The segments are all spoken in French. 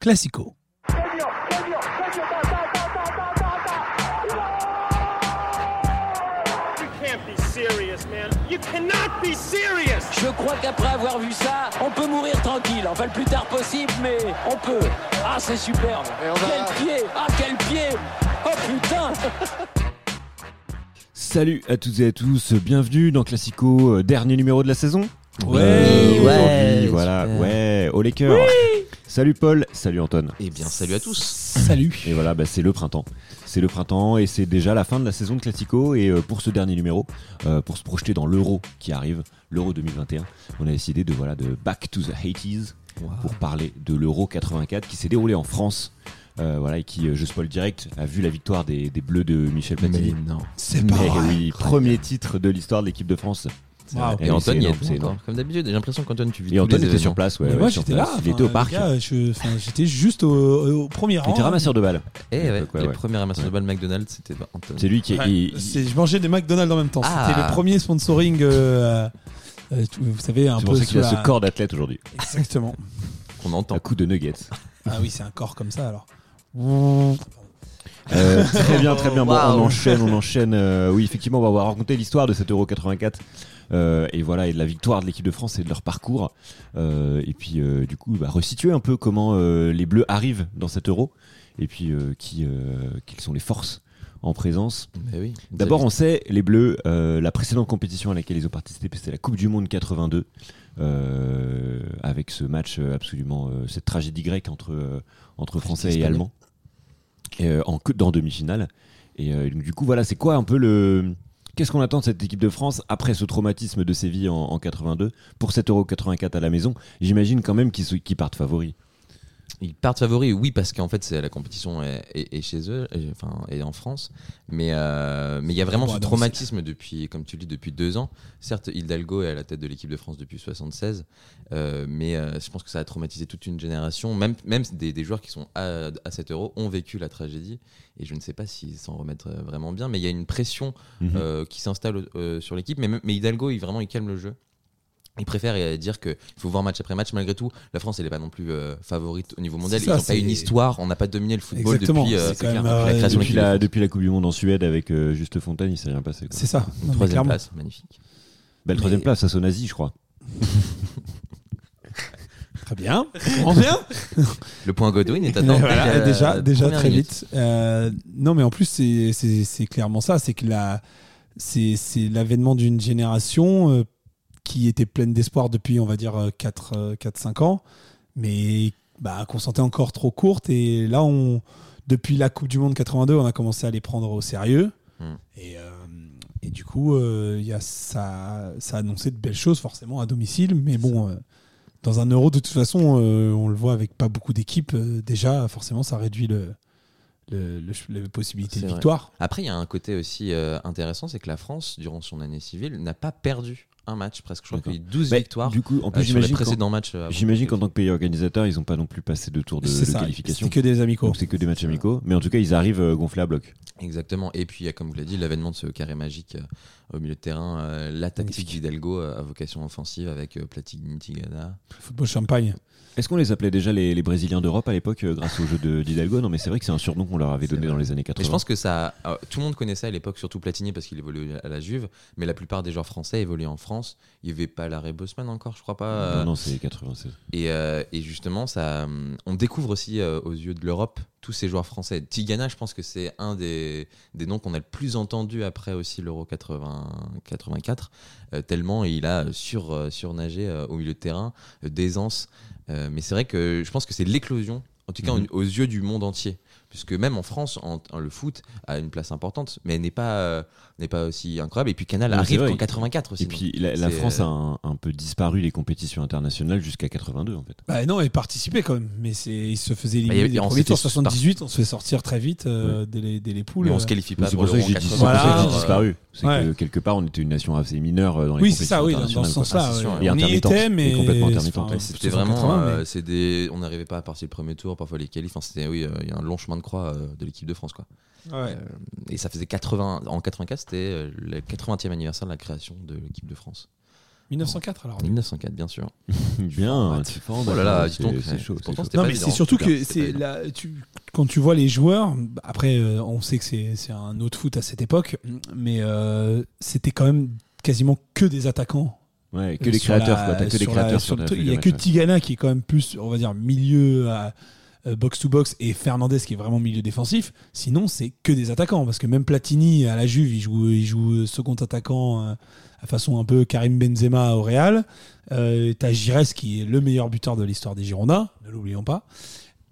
Classico. Je crois qu'après avoir vu ça, on peut mourir tranquille. Enfin, le plus tard possible, mais on peut. Ah, c'est superbe. Quel pied Ah, quel pied Oh putain Salut à toutes et à tous, bienvenue dans Classico, euh, dernier numéro de la saison. Ouais, Euh, ouais, aujourd'hui, voilà, super. ouais, au Lakers. Salut Paul, salut Anton. Eh bien, salut à tous. Salut. Et voilà, bah, c'est le printemps. C'est le printemps et c'est déjà la fin de la saison de Classico. Et euh, pour ce dernier numéro, euh, pour se projeter dans l'Euro qui arrive, l'Euro 2021, on a décidé de voilà de Back to the 80s pour parler de l'Euro 84 qui s'est déroulé en France. Euh, voilà, et qui, je spoil direct, a vu la victoire des, des Bleus de Michel Platini. non. C'est pas Mais vrai. oui, premier titre de l'histoire de l'équipe de France. Et oui, Anton, c'est il y a énorme, c'est. Comme d'habitude, j'ai l'impression qu'Anton, tu vis Et Anton était sur place, ouais. Mais ouais, j'étais là. Il était au parc. J'étais juste au, au premier rang. Il était ramasseur de balles. Eh ouais, ouais. premiers ramasseurs de balles McDonald's, c'était Anton. C'est lui qui Ouais, il- c'est- je mangeais des McDonald's en même temps. Ah. C'était le premier sponsoring. euh, euh, vous savez, un C'est peu pour ça qu'il a ce corps d'athlète aujourd'hui. Exactement. qu'on entend. Un coup de nuggets. Ah oui, c'est un corps comme ça alors. Euh, très bien, très bien. Bon, on enchaîne, on enchaîne. Euh, oui, effectivement, on va vous raconter l'histoire de cet Euro 84. Euh, et voilà, et de la victoire de l'équipe de France et de leur parcours. Euh, et puis, euh, du coup, bah, resituer un peu comment les Bleus arrivent dans cet Euro. Et puis, qui, quelles sont les forces en présence. Oui. D'abord, on sait, les Bleus, euh, la précédente compétition à laquelle ils ont participé, c'était la Coupe du Monde 82, euh, avec ce match absolument, euh, cette tragédie grecque entre, entre Français et. Allemands, et, en, dans demi-finale. Et donc, du coup, voilà, c'est quoi un peu le. Qu'est-ce qu'on attend de cette équipe de France après ce traumatisme de Séville en, en 82 pour cet Euro 84 à la maison? J'imagine quand même qu'ils partent favoris. Ils partent favoris, oui, parce qu'en fait, c'est la compétition est, est- est chez eux, et, enfin, est en France. Mais euh, mais il y a vraiment ce traumatisme depuis, comme tu le dis, depuis deux ans. Certes, Hidalgo est à la tête de l'équipe de France depuis 76, euh, mais euh, je pense que ça a traumatisé toute une génération. Même, même des, des joueurs qui sont à, à 7 euros ont vécu la tragédie, et je ne sais pas s'ils s'en remettent vraiment bien. Mais il y a une pression Mhm. qui s'installe sur l'équipe. Mais, mais Hidalgo, il vraiment, il calme le jeu. Il préfère euh, dire qu'il faut voir match après match. Malgré tout, la France, elle n'est pas non plus euh, favorite au niveau mondial. C'est Ils ça, n'ont pas une histoire. On n'a pas dominé le football Exactement, depuis, euh, c'est c'est quand clair, la euh, création depuis, de la, France. depuis la Coupe du Monde en Suède avec euh, Juste Fontaine, il s'est rien passé. C'est ça. Non, Troisième place, magnifique. Belle troisième place, face aux nazis, je crois. Très bien. On bien. Le point Godwin est attendu. Voilà, déjà, déjà très minute. vite. Euh, non, mais en plus, c'est- clairement ça. C'est que la, c'est l'avènement d'une génération euh, qui était pleine d'espoir depuis, on va dire, 4-5 ans, mais bah, qu'on sentait encore trop courte. Et là, on, depuis la Coupe du Monde 82, on a commencé à les prendre au sérieux. Hmm. Et, euh, et du coup, euh, il y a, ça, ça a annoncé de belles choses, forcément, à domicile. Mais bon, euh, dans un euro, de toute façon, euh, on le voit avec pas beaucoup d'équipes. euh, déjà, forcément, ça réduit le, le, le- les possibilités de victoire. Après, il y a un côté aussi euh, intéressant, c'est que la France, durant son année civile, n'a pas perdu un match presque. Je crois qu'il y a eu 12 Bah, victoires Du coup, en euh, plus, j'imagine qu'en- précédents matchs. euh, j'imagine qu'en tant que pays organisateur, ils n'ont pas non plus passé de tour de, C'est de ça. qualification. C'était que des amicaux. Donc c'est que des matchs amicaux. Mais en tout cas, ils arrivent euh, gonflés à bloc. Exactement. Et puis, il y a, comme vous l'avez dit, l'avènement de ce carré magique euh, au milieu de terrain. euh, la tactique d'Hidalgo euh, à vocation offensive avec euh, Platini, Tigana. Football champagne. Est-ce qu'on les appelait déjà les, les Brésiliens d'Europe à l'époque euh, grâce au jeu de d'Hidalgo Non, mais c'est vrai que c'est un surnom qu'on leur avait donné dans les années 80. Mais je pense que ça, euh, tout le monde connaissait à l'époque, surtout Platini parce qu'il évoluait à la Juve, mais la plupart des joueurs français évoluaient en France. Il n'y avait pas l'arrêt Bosman encore, je crois pas. euh, Non, non, c'est 96. Et, euh, et justement, ça, on découvre aussi aux yeux de l'Europe tous ces joueurs français. Tigana, je pense que c'est un des, des noms qu'on a le plus entendu après aussi l'Euro 80 84, euh, tellement il a sur, surnagé au milieu de terrain, d'aisance. Euh, mais c'est vrai que je pense que c'est l'éclosion, en tout cas Mhm. aux yeux du monde entier. Puisque même en France, en- en- le foot a une place importante, mais elle n'est pas, euh, n'est pas aussi incroyable. Et puis Canal c'est arrive qu'en 84 aussi. Et puis la, la c'est, France euh, a un, un peu disparu les compétitions internationales jusqu'à 82 en fait. Bah non, il participait quand même, mais c'est, il se faisait Bah, éliminer avait- des tours. 78, on se fait sortir très vite euh, dès, les, dès les poules. mais on euh. se qualifie pas C'est pour pour ça que j'ai dit- c'est 80. pour ça que j'ai Voilà. disparu. C'est Ouais. que quelque part on était une nation assez mineure euh, dans les Oui, c'est compétitions ça, oui, dans, ce sens-là. Ah, c'est ouais. Et On y intermittente, était, mais complètement intermittente, ouais. C'était en vraiment, 80, mais- euh, c'est des, on n'arrivait pas à passer le premier tour, parfois les qualifs. Enfin, c'était, oui, euh, il y a un long chemin de croix euh, de l'équipe de France, quoi. Ouais. Euh, et ça faisait 80, en 84, c'était euh, le 80e anniversaire de la création de l'équipe de France. 1904 alors. 1904, bien sûr. Bien, tu Oh là là, bataille, dis donc, c'est chaud. Non mais surtout que c'est la- tu- quand tu vois les joueurs, après euh, on sait que c'est c'est un autre foot à cette époque, mais euh, c'était quand même quasiment que des attaquants. Ouais, que les créateurs, la- quoi. Que la- sur sur le Il y a que. Tigana qui est quand même plus, on va dire, milieu à box to box et Fernandez qui est vraiment milieu défensif. Sinon, c'est que des attaquants parce que même Platini à la Juve, il joue, il joue second attaquant euh, à façon un peu Karim Benzema au Real. Euh, T'as Gires qui est le meilleur buteur de l'histoire des Girondins, ne l'oublions pas.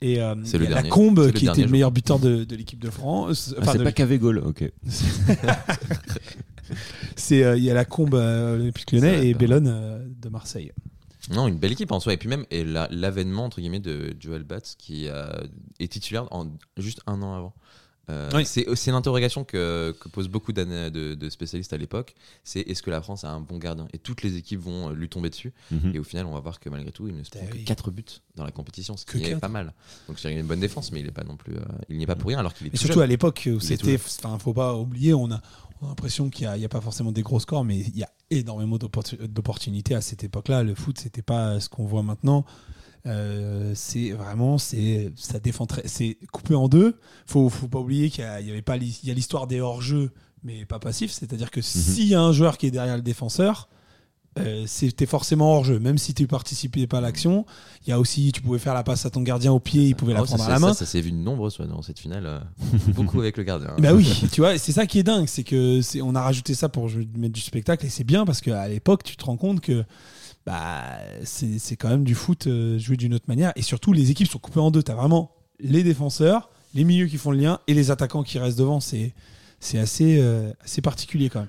Et euh, C'est y a dernier. Lacombe C'est le qui était le meilleur buteur de, de l'équipe de France. Ah, Enfin, c'est de pas Cavégol, ok. c'est euh, il y a Lacombe euh, Olympique Ça Lyonnais et. Bellone euh, de Marseille. Non, une belle équipe en soi. Et puis même et la- l'avènement entre guillemets de Joel Batz qui euh, est titulaire en juste un an avant. Euh, Oui. C'est c'est l'interrogation que, que posent beaucoup de, de spécialistes à l'époque. C'est est-ce que la France a un bon gardien? Et toutes les équipes vont euh, lui tomber dessus. Mhm. Et au final, on va voir que malgré tout, il ne se prend que oui. 4 buts dans la compétition, ce Que qui est quatre. pas mal. Donc c'est une bonne défense, mais il est pas non plus, euh, il n'y est pas pour rien alors qu'il est Et tout surtout jeune. à l'époque c'était, enfin, faut pas oublier, on a, on a l'impression qu'il n'y a, il y a pas forcément des gros scores, mais il y a énormément d'opportu- d'opportunités à cette époque-là. Le foot, c'était pas ce qu'on voit maintenant. Euh, c'est vraiment, c'est, ça défend très, c'est coupé en deux. Faut, faut pas oublier qu'il y, a- il y avait pas, il y a l'histoire des hors-jeux, mais pas passifs. C'est-à-dire que s'il y a un joueur qui est derrière le défenseur, euh, c'était forcément hors jeu, même si tu participais pas à l'action. Il y a aussi, tu pouvais faire la passe à ton gardien au pied, il pouvait la Oh, ça, prendre à la main. Ça, ça s'est vu de nombreuses fois dans cette finale. euh, beaucoup avec le gardien. Bah oui, tu vois, c'est ça qui est dingue, c'est que on a rajouté ça pour mettre du spectacle et c'est bien parce qu'à l'époque tu te rends compte que bah c'est quand même du foot euh, joué d'une autre manière et surtout les équipes sont coupées en deux. T'as vraiment les défenseurs, les milieux qui font le lien et les attaquants qui restent devant. C'est assez assez particulier quand même.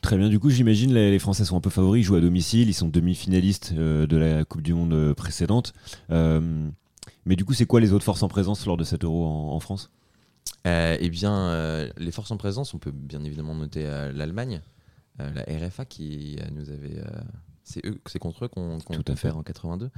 Très bien, du coup, j'imagine les, les Français sont un peu favoris, ils jouent à domicile, ils sont demi-finalistes euh, de la Coupe du Monde euh, précédente. Euh, mais du coup, c'est quoi les autres forces en présence lors de cet euro en, en France? Euh, eh bien, euh, les forces en présence, on peut bien évidemment noter euh, l'Allemagne, euh, la RFA qui euh, nous avait. euh, c'est eux, c'est contre eux qu'on à peut fait. faire en 82.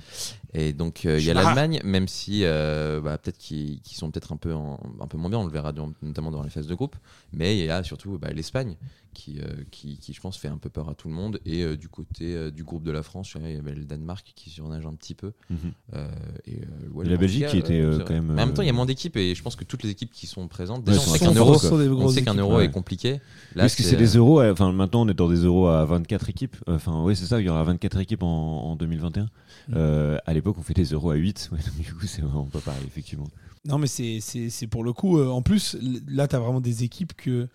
Et donc euh, il y a l'Allemagne, même si euh, bah, peut-être qu'ils sont peut-être un peu en- un peu moins bien, on le verra dans- notamment dans les phases de groupe. Mais il y a surtout bah, l'Espagne qui, euh, qui, qui, je pense, fait un peu peur à tout le monde. Et euh, du côté euh, du groupe de la France, il y avait le Danemark qui surnage un petit peu. Euh, et, euh, ouais, la Belgique qui était, euh, quand même, Mais en même temps, il y a moins d'équipes et je pense que toutes les équipes qui sont présentes, Ouais, déjà, sont on sait qu'un euro, on sait qu'un euro ouais. est compliqué. Là, Parce que c'est des euros, enfin maintenant on est dans des euros à 24 équipes. Enfin, oui, c'est ça, il y aura 24 équipes en, en 2021. Euh, à l'époque, on fait des euros à 8. Ouais, donc, du coup, c'est vraiment pas pareil, effectivement. Non, mais c'est- c'est c'est pour le coup. euh, en plus, là, tu as vraiment des équipes que,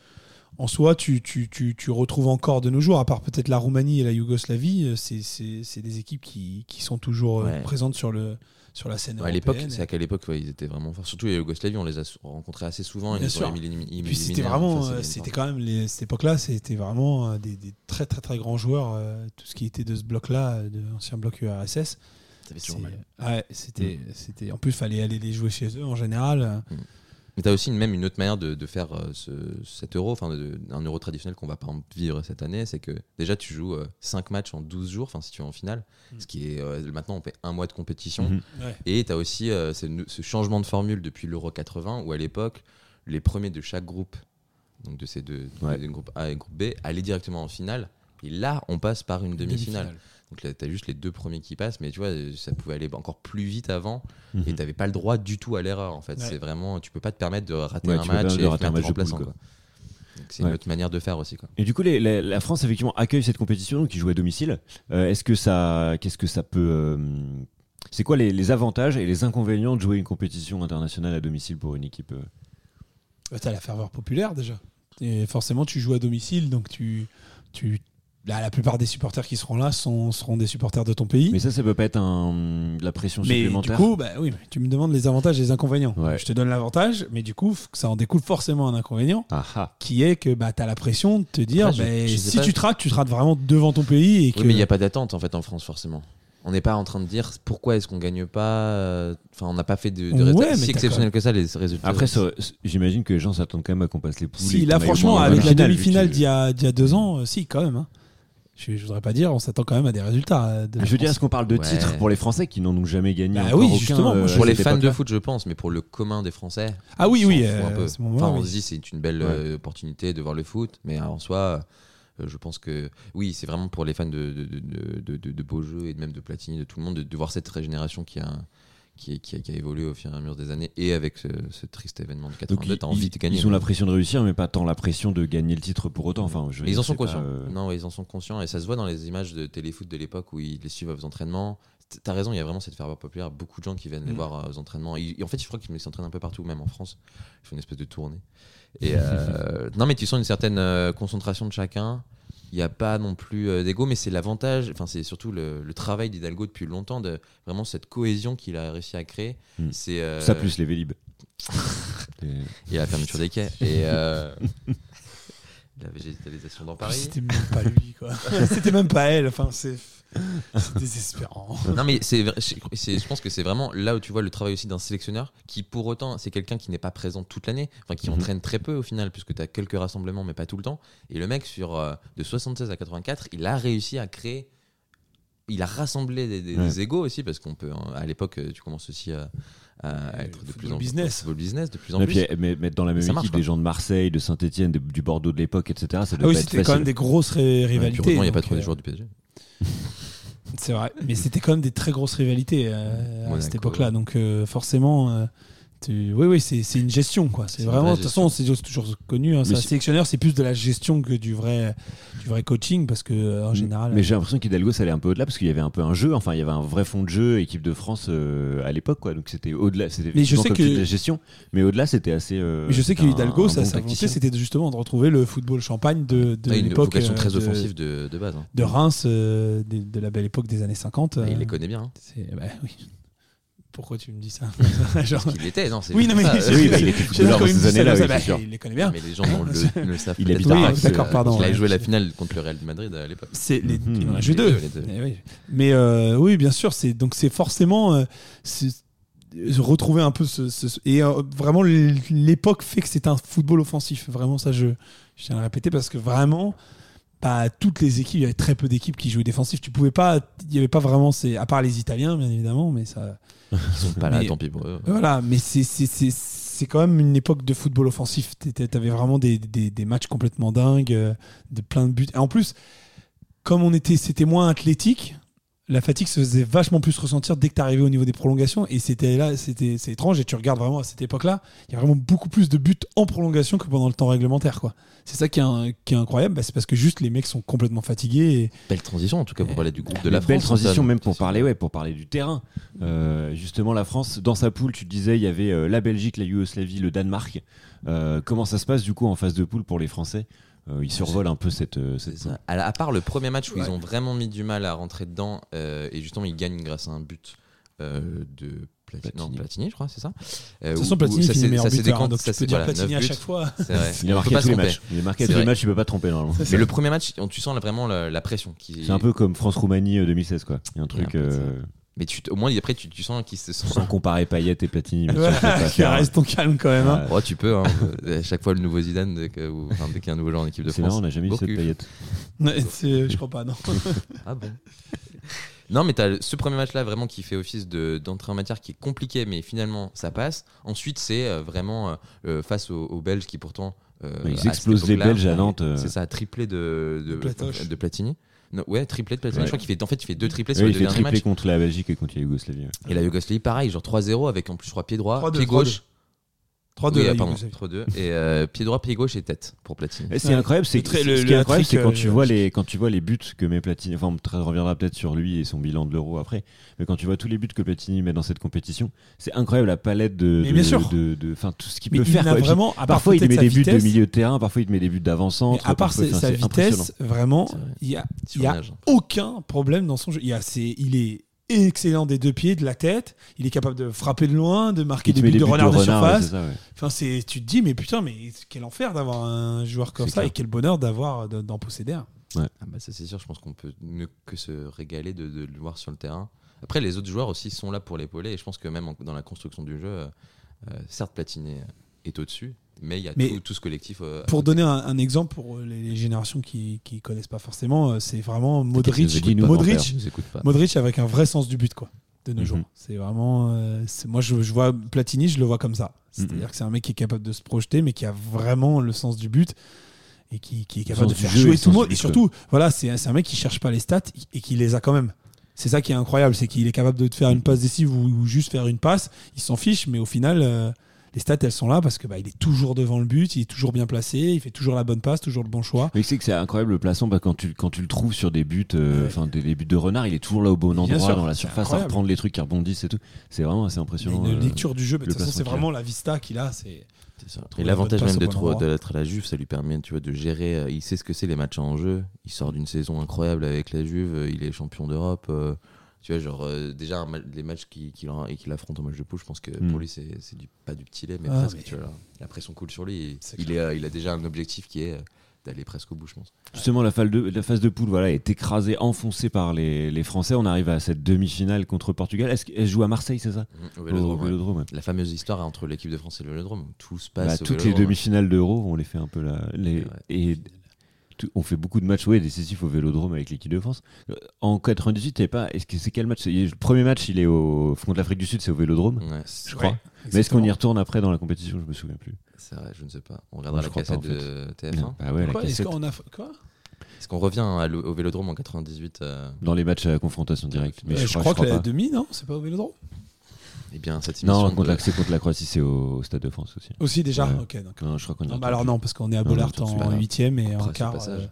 en soi, tu, tu, tu, tu retrouves encore de nos jours, à part peut-être la Roumanie et la Yougoslavie. euh, c'est- des équipes qui, qui sont toujours euh, Ouais. présentes sur, le, sur la scène Ouais, à l'époque, européenne. c'est à quelle époque ouais, ils étaient vraiment forts. Surtout les Yougoslavie, on les a rencontrés assez souvent. Bien sûr. Et puis c'était en vraiment, euh, c'était quand même les, cette époque-là, c'était vraiment des, des très très très grands joueurs. euh, tout ce qui était de ce bloc-là, de l'ancien bloc URSS. Ouais, c'était, c'était. En plus, fallait aller les jouer chez eux en général. Mais tu as aussi une- même une autre manière de, de faire euh, ce, cet euro, enfin un euro traditionnel qu'on va pas vivre cette année, c'est que déjà tu joues 5 matchs en 12 jours, enfin si tu es en finale, Mm. ce qui est euh, maintenant on fait un mois de compétition. Mhm. Ouais. Et tu as aussi euh, ce, ce changement de formule depuis l'Euro 80 où à l'époque, les premiers de chaque groupe, donc de ces deux, Ouais. de groupe A et groupe B, allaient directement en finale. Et là, on passe par une demi-finale. Demi-finale. Donc là, tu as juste les deux premiers qui passent, mais tu vois, ça pouvait aller encore plus vite avant. Et Mhm. tu n'avais pas le droit du tout à l'erreur, en fait. Ouais. C'est vraiment, tu peux pas te permettre de rater Ouais, un tu match de et rater un match quoi. quoi. Donc c'est Ouais. une autre manière de faire aussi, quoi. Et du coup, les- la, la France effectivement accueille cette compétition, donc ils jouent à domicile. Euh, Est-ce que ça, qu'est-ce que ça peut, euh, c'est quoi les, les avantages et les inconvénients de jouer une compétition internationale à domicile pour une équipe euh Bah, T'as la ferveur populaire déjà. Et forcément, tu joues à domicile, donc tu, tu, là, la plupart des supporters qui seront là sont, seront des supporters de ton pays. Mais ça, ça peut pas être un, de la pression Mais du supplémentaire. coup, bah oui, mais tu me demandes les avantages et les inconvénients. Ouais. Je te donne l'avantage, mais du coup, ça en découle forcément un inconvénient, Ah ah. qui est que bah, tu as la pression de te dire, Après, bah, je si pas. tu te rates, tu te rates vraiment devant ton pays. Et que... Oui, mais il n'y a pas d'attente, en fait, en France, forcément. On n'est pas en train de dire pourquoi est-ce qu'on gagne pas. euh, Enfin, on n'a pas fait de, de Ouais, résultats si exceptionnels que ça, les résultats. Après, j'imagine que les gens s'attendent quand même à qu'on passe les poules. Si, là, franchement, avec la demi-finale, y, a- d'il y a deux ans, euh, si, quand même. hein. Je, je voudrais pas dire, on s'attend quand même à des résultats. euh, de Je veux dire, est-ce qu'on parle de Ouais. titres pour les Français qui n'en ont jamais gagné Bah oui, aucun, justement, euh, Pour les fans de foot, je pense, mais pour le commun des Français. Ah oui, oui. euh, un peu. à ce moment-là, Enfin, on oui. se dit c'est une belle Ouais. euh, opportunité de voir le foot, mais en soi, je pense que oui, c'est vraiment pour les fans de, de, de, de, de- de beaux jeux et même de Platini, de tout le monde, de, de voir cette régénération qui a, qui, qui, a, qui a évolué au fur et à mesure des années et avec ce, ce triste événement de Donc, 82, t'as envie de gagner. ils ont la pression de réussir, mais pas tant la pression de gagner le titre pour autant. Enfin, je ils en sont conscients. euh, Non, ils en sont conscients et ça se voit dans les images de téléfoot de l'époque où ils les suivent aux entraînements. T'as raison, il y a vraiment cette ferveur populaire. Beaucoup de gens qui viennent les Mm. voir euh, aux entraînements. Et en fait, je crois qu'ils s'entraînent un peu partout, même en France. Ils font une espèce de tournée. Et euh, non, mais tu sens une certaine concentration de chacun. Il n'y a pas non plus euh, d'ego, mais c'est l'avantage. Enfin, c'est surtout le, le travail d'Hidalgo depuis longtemps de vraiment cette cohésion qu'il a réussi à créer. Mm. C'est euh, Ça plus les Vélib. Et- et la fermeture des quais et euh, la végétalisation dans Paris. C'était même pas lui, quoi. C'était même pas elle. Enfin, c'est c'est désespérant. Non mais c'est, je pense que c'est vraiment là où tu vois le travail aussi d'un sélectionneur qui pour autant c'est quelqu'un qui n'est pas présent toute l'année, enfin qui Mhm. entraîne très peu au final puisque tu as quelques rassemblements mais pas tout le temps. Et le mec sur euh, de 76 à 84, il a réussi à créer, il a rassemblé des, des, Ouais. des égos aussi parce qu'on peut hein, à l'époque euh, tu commences aussi à, être de plus en business. football business de plus en Et plus. puis mais- mettre dans la même équipe des gens de Marseille, de Saint-Etienne, du Bordeaux de l'époque, etc. Ça Ah oui, c'était quand même des grosses rivalités. il n'y a pas trop des euh, joueurs du PSG. C'est vrai, mais c'était quand même des très grosses rivalités euh, à cette époque-là. Donc euh, forcément, euh, tu- oui, oui, c'est une gestion, quoi. C'est vraiment, de toute façon, c'est toujours connu. Hein, ça, sélectionneur, c'est plus de la gestion que du vrai, du vrai coaching, parce que euh, en général. Mais j'ai l'impression qu'Hidalgo, ça allait un peu au-delà parce qu'il y avait un peu un jeu. Enfin, il y avait un vrai fond de jeu, équipe de France euh, à l'époque, quoi. Donc c'était au-delà. C'était que- dis, la gestion. Mais au-delà, c'était assez. euh, mais je sais que Hidalgo, ça, bon c'était justement de retrouver le football champagne de, de Ah, une vocation euh, très de- offensive de, de base. hein. De Reims, euh, de, de la belle époque des années 50. Et euh, il les connaît bien. hein. bah, oui. Pourquoi tu me dis ça Genre- Il l'était, non Oui, non, mais ça, Oui, euh, bah, il était footballeur dans ces années-là, oui, bah, Il les connaît bien. Mais les gens ne le, le savent Il habite Oui, d'accord, euh, pardon. Il a ouais. joué la finale contre le Real de Madrid à l'époque. C'est les, il en a joué deux. Eh oui. Mais euh, oui, bien sûr, c'est donc c'est forcément euh, c'est- retrouver un peu ce, ce- et euh, vraiment l'époque fait que c'est un football offensif. Vraiment ça, je, je tiens à le répéter parce que vraiment. Pas toutes les équipes, il y avait très peu d'équipes qui jouaient défensif. Tu pouvais pas, il y avait pas vraiment ces, à part les Italiens bien évidemment, mais ça, Ils sont pas là, Mais- tant pis pour eux. voilà, mais c'est c'est- c'est- c'est quand même une époque de football offensif. T'avais vraiment des, des, des matchs complètement dingues, euh, de plein de buts. Et en plus, comme on était, c'était moins athlétique, la fatigue se faisait vachement plus ressentir dès que t'arrivais au niveau des prolongations. Et c'était là, c'était c'est étrange. Et tu regardes vraiment à cette époque-là, il y a vraiment beaucoup plus de buts en prolongation que pendant le temps réglementaire, quoi. C'est ça qui est, un- qui est incroyable, bah, c'est parce que juste les mecs sont complètement fatigués. Et, Belle transition, en tout cas, pour parler du groupe de la belle transition même pour parler ouais pour parler du terrain Euh, justement la France dans sa poule tu disais il y avait euh, la Belgique la Yougoslavie le Danemark Euh, comment ça se passe du coup en phase de poule pour les Français? Euh, ils survolent un peu cette, euh, cette C'est ça. À, à part le premier match où Ouais. ils ont vraiment mis du mal à rentrer dedans, euh, et justement ils gagnent grâce à un but euh, de Platini, Platini. non, Platini, je crois, c'est ça. Euh, de toute façon, Platini ça s'est- meilleur buteur. hein, donc ça tu peux dire voilà, Platini à chaque fois. C'est vrai. il a On marqué à tous les matchs il a marqué à C'est tous les matchs il peut pas tromper normalement Mais le premier match, on- tu sens vraiment la, la pression. Qui... c'est un peu comme France-Roumanie euh, 2016 quoi il y a un Il y a un truc euh, Mais tu, au moins après tu, tu sens qu'ils se sont. sans comparer Payet et Platini Ouais, faire- reste ton calme quand même. hein. Ouais. Oh, tu peux, hein. à chaque fois le nouveau Zidane, dès que- ou- enfin, dès qu'il y a un nouveau joueur en équipe de c'est France. marrant on n'a jamais eu cette. Payet Ouais, c'est- je crois pas, non. Ah bon Non, mais t'as ce premier match-là vraiment qui fait office de- d'entrée en matière qui est compliqué, mais finalement ça passe. Ensuite, c'est euh, vraiment euh, euh, face aux, aux Belges qui pourtant. euh, Ils explosent les Belges à Nantes, euh. C'est ça, triplé de, de, de Platini. Non, ouais, triplé de Platini. Ouais. Je crois qu'il fait, en fait, il fait deux triplés sur Oui, les il deux fait triplé matchs. contre la Belgique et contre la Yougoslavie ouais. Et la Yougoslavie, pareil, genre 3-0 avec en plus, je crois, pied droit, 3-2, pied gauche. 3-2. Oui, pardon, Yougoslavie. 3-2. Et euh, pied droit, pied gauche et tête pour Platini. Et C'est Ouais. incroyable, c'est Le ce qui est incroyable, c'est quand euh, tu vois les quand tu vois les buts que met Platini. Enfin, on reviendra peut-être sur lui et son bilan de l'Euro après. Mais quand tu vois tous les buts que Platini met dans cette compétition, c'est incroyable la palette de Mais de- bien sûr. de de- enfin tout ce qu'il peut il faire. quoi. Puis, vraiment, part parfois il met des buts de milieu de terrain, parfois il te met des buts d'avant-centre. à part parfois, sa, enfin, sa vitesse, vraiment, il y a, il y a âge. aucun problème dans son jeu. Il, y a, c'est- il est excellent des deux pieds, de la tête. Il est capable de frapper de loin, de marquer des buts de renard de, ouais, surface. ça, ouais. Enfin, c'est, tu te dis, mais putain, mais quel enfer d'avoir un joueur comme ça clair. et quel bonheur d'avoir de- d'en posséder un. Ah bah ça c'est sûr, je pense qu'on peut ne que se régaler de, de le voir sur le terrain. Après les autres joueurs aussi sont là pour l'épauler et je pense que même en- dans la construction du jeu, euh, euh, certes Platini est au-dessus, mais il y a Mais tout, tout ce collectif. euh, Pour donner un, un exemple pour les, les générations qui ne connaissent pas forcément, euh, c'est vraiment Modric. Modric, pas. Modric avec un vrai sens du but, quoi, de nos Mhm. jours. C'est vraiment. euh, c'est- moi, je, je vois Platini, je le vois comme ça. C'est-à-dire Mhm. que c'est un mec qui est capable de se projeter, mais qui a vraiment le sens du but. et qui, qui est capable de faire jouer tout le monde. Et surtout, voilà, c'est c'est un mec qui cherche pas les stats et qui les a quand même. C'est ça qui est incroyable, c'est qu'il est capable de te faire une passe décisive ou, ou juste faire une passe. Il s'en fiche, mais au final, euh, les stats elles sont là parce que bah, il est toujours devant le but, il est toujours bien placé, il fait toujours la bonne passe, toujours le bon choix. Mais c'est que c'est incroyable le plaçant bah, quand, tu, quand tu le trouves sur des buts, euh, Ouais. enfin des, des buts de renard, il est toujours là au bon endroit sûr, dans la surface à reprendre les trucs qui rebondissent et tout. C'est vraiment assez Il a impressionnant. une euh, lecture du jeu, mais de le toute façon, placement c'est vraiment la vista qu'il a. C'est Et la l'avantage même d'être d'être à la Juve, ça lui permet tu vois, de gérer. euh, Il sait ce que c'est les matchs en jeu. Il sort d'une saison incroyable avec la Juve. euh, Il est champion d'Europe. euh, Tu vois, genre, euh, déjà, un les matchs qu'il et qu'il affronte en match de poule, je pense que Mm. pour lui, c'est du, pas du petit lait, mais Ah, presque. mais- Tu vois, la pression coule sur lui. Il, est, il a déjà un objectif qui est euh, d'aller presque au bout, je pense. Justement, la phase de, la phase de poule voilà, est écrasée, enfoncée par les, les Français. On arrive à cette demi-finale contre Portugal. Est-ce qu'elle joue à Marseille, c'est ça? Mm, au Au Vélodrome, ouais. Vélodrome, ouais. La fameuse histoire entre l'équipe de France et le Vélodrome. Tout se Bah, passe au toutes les demi-finales d'Euro, on les fait un peu là. Les, Ouais. et tout- on fait beaucoup de matchs ouais, décisifs au Vélodrome avec l'équipe de France. Euh, En 98, il y avait pas. Est-ce que c'est quel match? C'est- Le premier match, il est au contre l'Afrique du Sud, c'est au Vélodrome, Ouais, je crois. Mais est-ce qu'on y retourne après dans la compétition? Je me souviens plus. c'est vrai, je ne sais pas. On regardera la pas, cassette de TF1. Bah ouais, la Quoi, est-ce cassette. qu'on a quoi? Est-ce qu'on revient à au Vélodrome en 98 euh, Dans les matchs à confrontation directe. Mais Euh, je, je, crois, crois que la pas. demi, non? C'est pas au Vélodrome? Eh bien, cette émission. Non, de- contre la, c'est contre la Croatie, c'est au, au Stade de France aussi. Aussi déjà Ouais. Ok, donc. Non, je crois qu'on y Non, bah alors non, parce qu'on est à Bollard en grave. huitième et Après en quart. euh,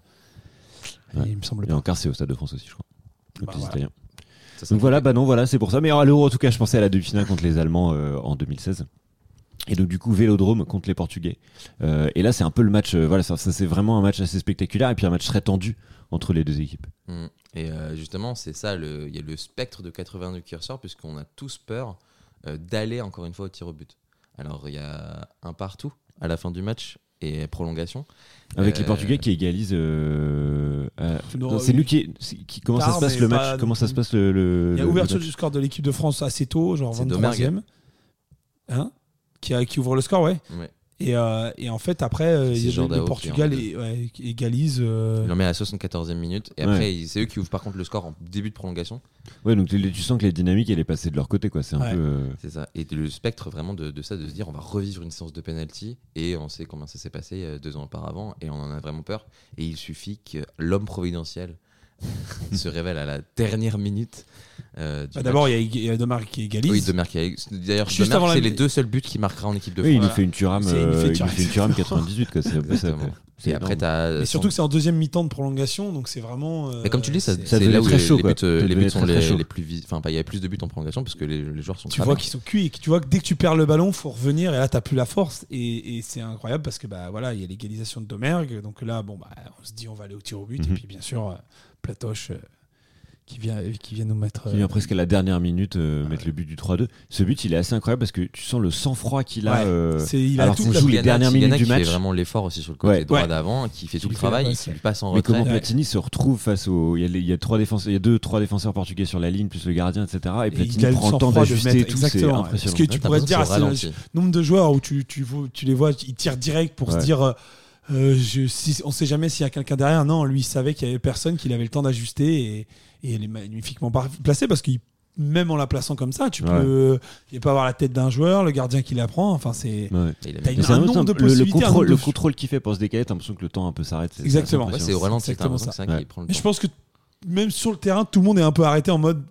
Ouais. Il me semble Et pas. en quart, c'est au Stade de France aussi, je crois. Le Bah, petit voilà. Italien. Ça, ça Donc voilà, bah non, voilà, c'est pour ça. Mais à l'Euro, en tout cas, je pensais à la demi-finale contre les Allemands euh, en 2016. Et donc du coup, Vélodrome contre les Portugais. Euh, et là, c'est un peu le match. euh, voilà, ça, ça, c'est vraiment un match assez spectaculaire et puis un match très tendu entre les deux équipes. Mm. Et euh, justement, c'est ça, il y a le spectre de 82 qui ressort, puisqu'on a tous peur euh, d'aller encore une fois au tir au but. Alors, il y a un partout à la fin du match et prolongation. Avec Euh, les Portugais qui égalisent. euh, euh, c'est oui. nous qui, comment ça se passe le match? Comment ça se passe le, le- Il y a le- ouverture le match? du score de l'équipe de France assez tôt, genre C'est 23e. Hein? Qui, a- qui ouvre le score, ouais. Ouais. Et, euh, et en fait, après, euh, il y a le- Portugal et, ouais, qui égalise. euh, Il en met à la 74e minute. Et après, c'est eux qui ouvrent par contre le score en début de prolongation. Ouais, donc tu, tu sens que les dynamiques, elle est passée de leur côté, quoi. C'est un Ouais. peu. euh, C'est ça. Et le spectre vraiment de, de ça, de se dire on va revivre une séance de penalty et on sait combien ça s'est passé deux ans auparavant et on en a vraiment peur. Et il suffit que l'homme providentiel se révèle à la dernière minute. euh, bah, D'abord, il y a, il y a Demar qui égalise. Oui, Demer qui a- D'ailleurs, c'est les deux seuls buts qu'il marquera en équipe de Oui, il France. fait une il nous euh, fait il fait une Thuram 98, quoi. C'est un peu ça. Exactement. quoi. C'est Et après, t'as. Et surtout que c'est en deuxième mi-temps de prolongation, donc c'est vraiment. euh, Mais comme tu le dis, ça, c'est- là où très les, chaud, les quoi. buts, euh, les buts sont très, les, plus vis- Enfin, il y a plus de buts en prolongation parce que les, les joueurs sont tu vois qu'ils sont cuits et que tu vois que dès que tu perds le ballon, faut revenir et là t'as plus la force et, et c'est incroyable parce que bah voilà il y a l'égalisation de Domergue donc là bon bah on se dit on va aller au tir au but Mhm. et puis bien sûr euh, Platoche euh, qui vient qui vient nous mettre Qui euh, vient presque à la dernière minute euh, mettre le but du 3-2. Ce but, il est assez incroyable parce que tu sens le sang-froid qu'il a. Ouais, euh, il alors qu'on joue les dernières minutes du match. fait vraiment l'effort aussi sur le côté Ouais. droit Ouais. d'avant, qui fait tout le travail, lui passe en Mais comment retrait. Platini se retrouve face au. Il y a, les- il y a trois défenseurs, il y a deux, trois défenseurs portugais sur la ligne, plus le gardien, etc. Et Platini il prend le temps d'ajuster tout. C'est impressionnant. Parce que tu pourrais te dire c'est le nombre de joueurs où tu, les vois ils tirent direct pour se dire euh, je, si, on sait jamais s'il y a quelqu'un derrière non lui il savait qu'il y avait personne qu'il avait le temps d'ajuster et, et elle est magnifiquement placée parce que même en la plaçant comme ça tu Ouais. peux il peut avoir la tête d'un joueur le gardien qui la prend enfin c'est Ouais. Un nombre de le, le possibilités, un contrôle, le de- contrôle qu'il fait pour se décaler, t'as l'impression que le temps un peu s'arrête. c'est- Exactement. c'est Ouais, au ralenti, exactement ça. prend le je pense que même sur le terrain tout le monde est un peu arrêté en mode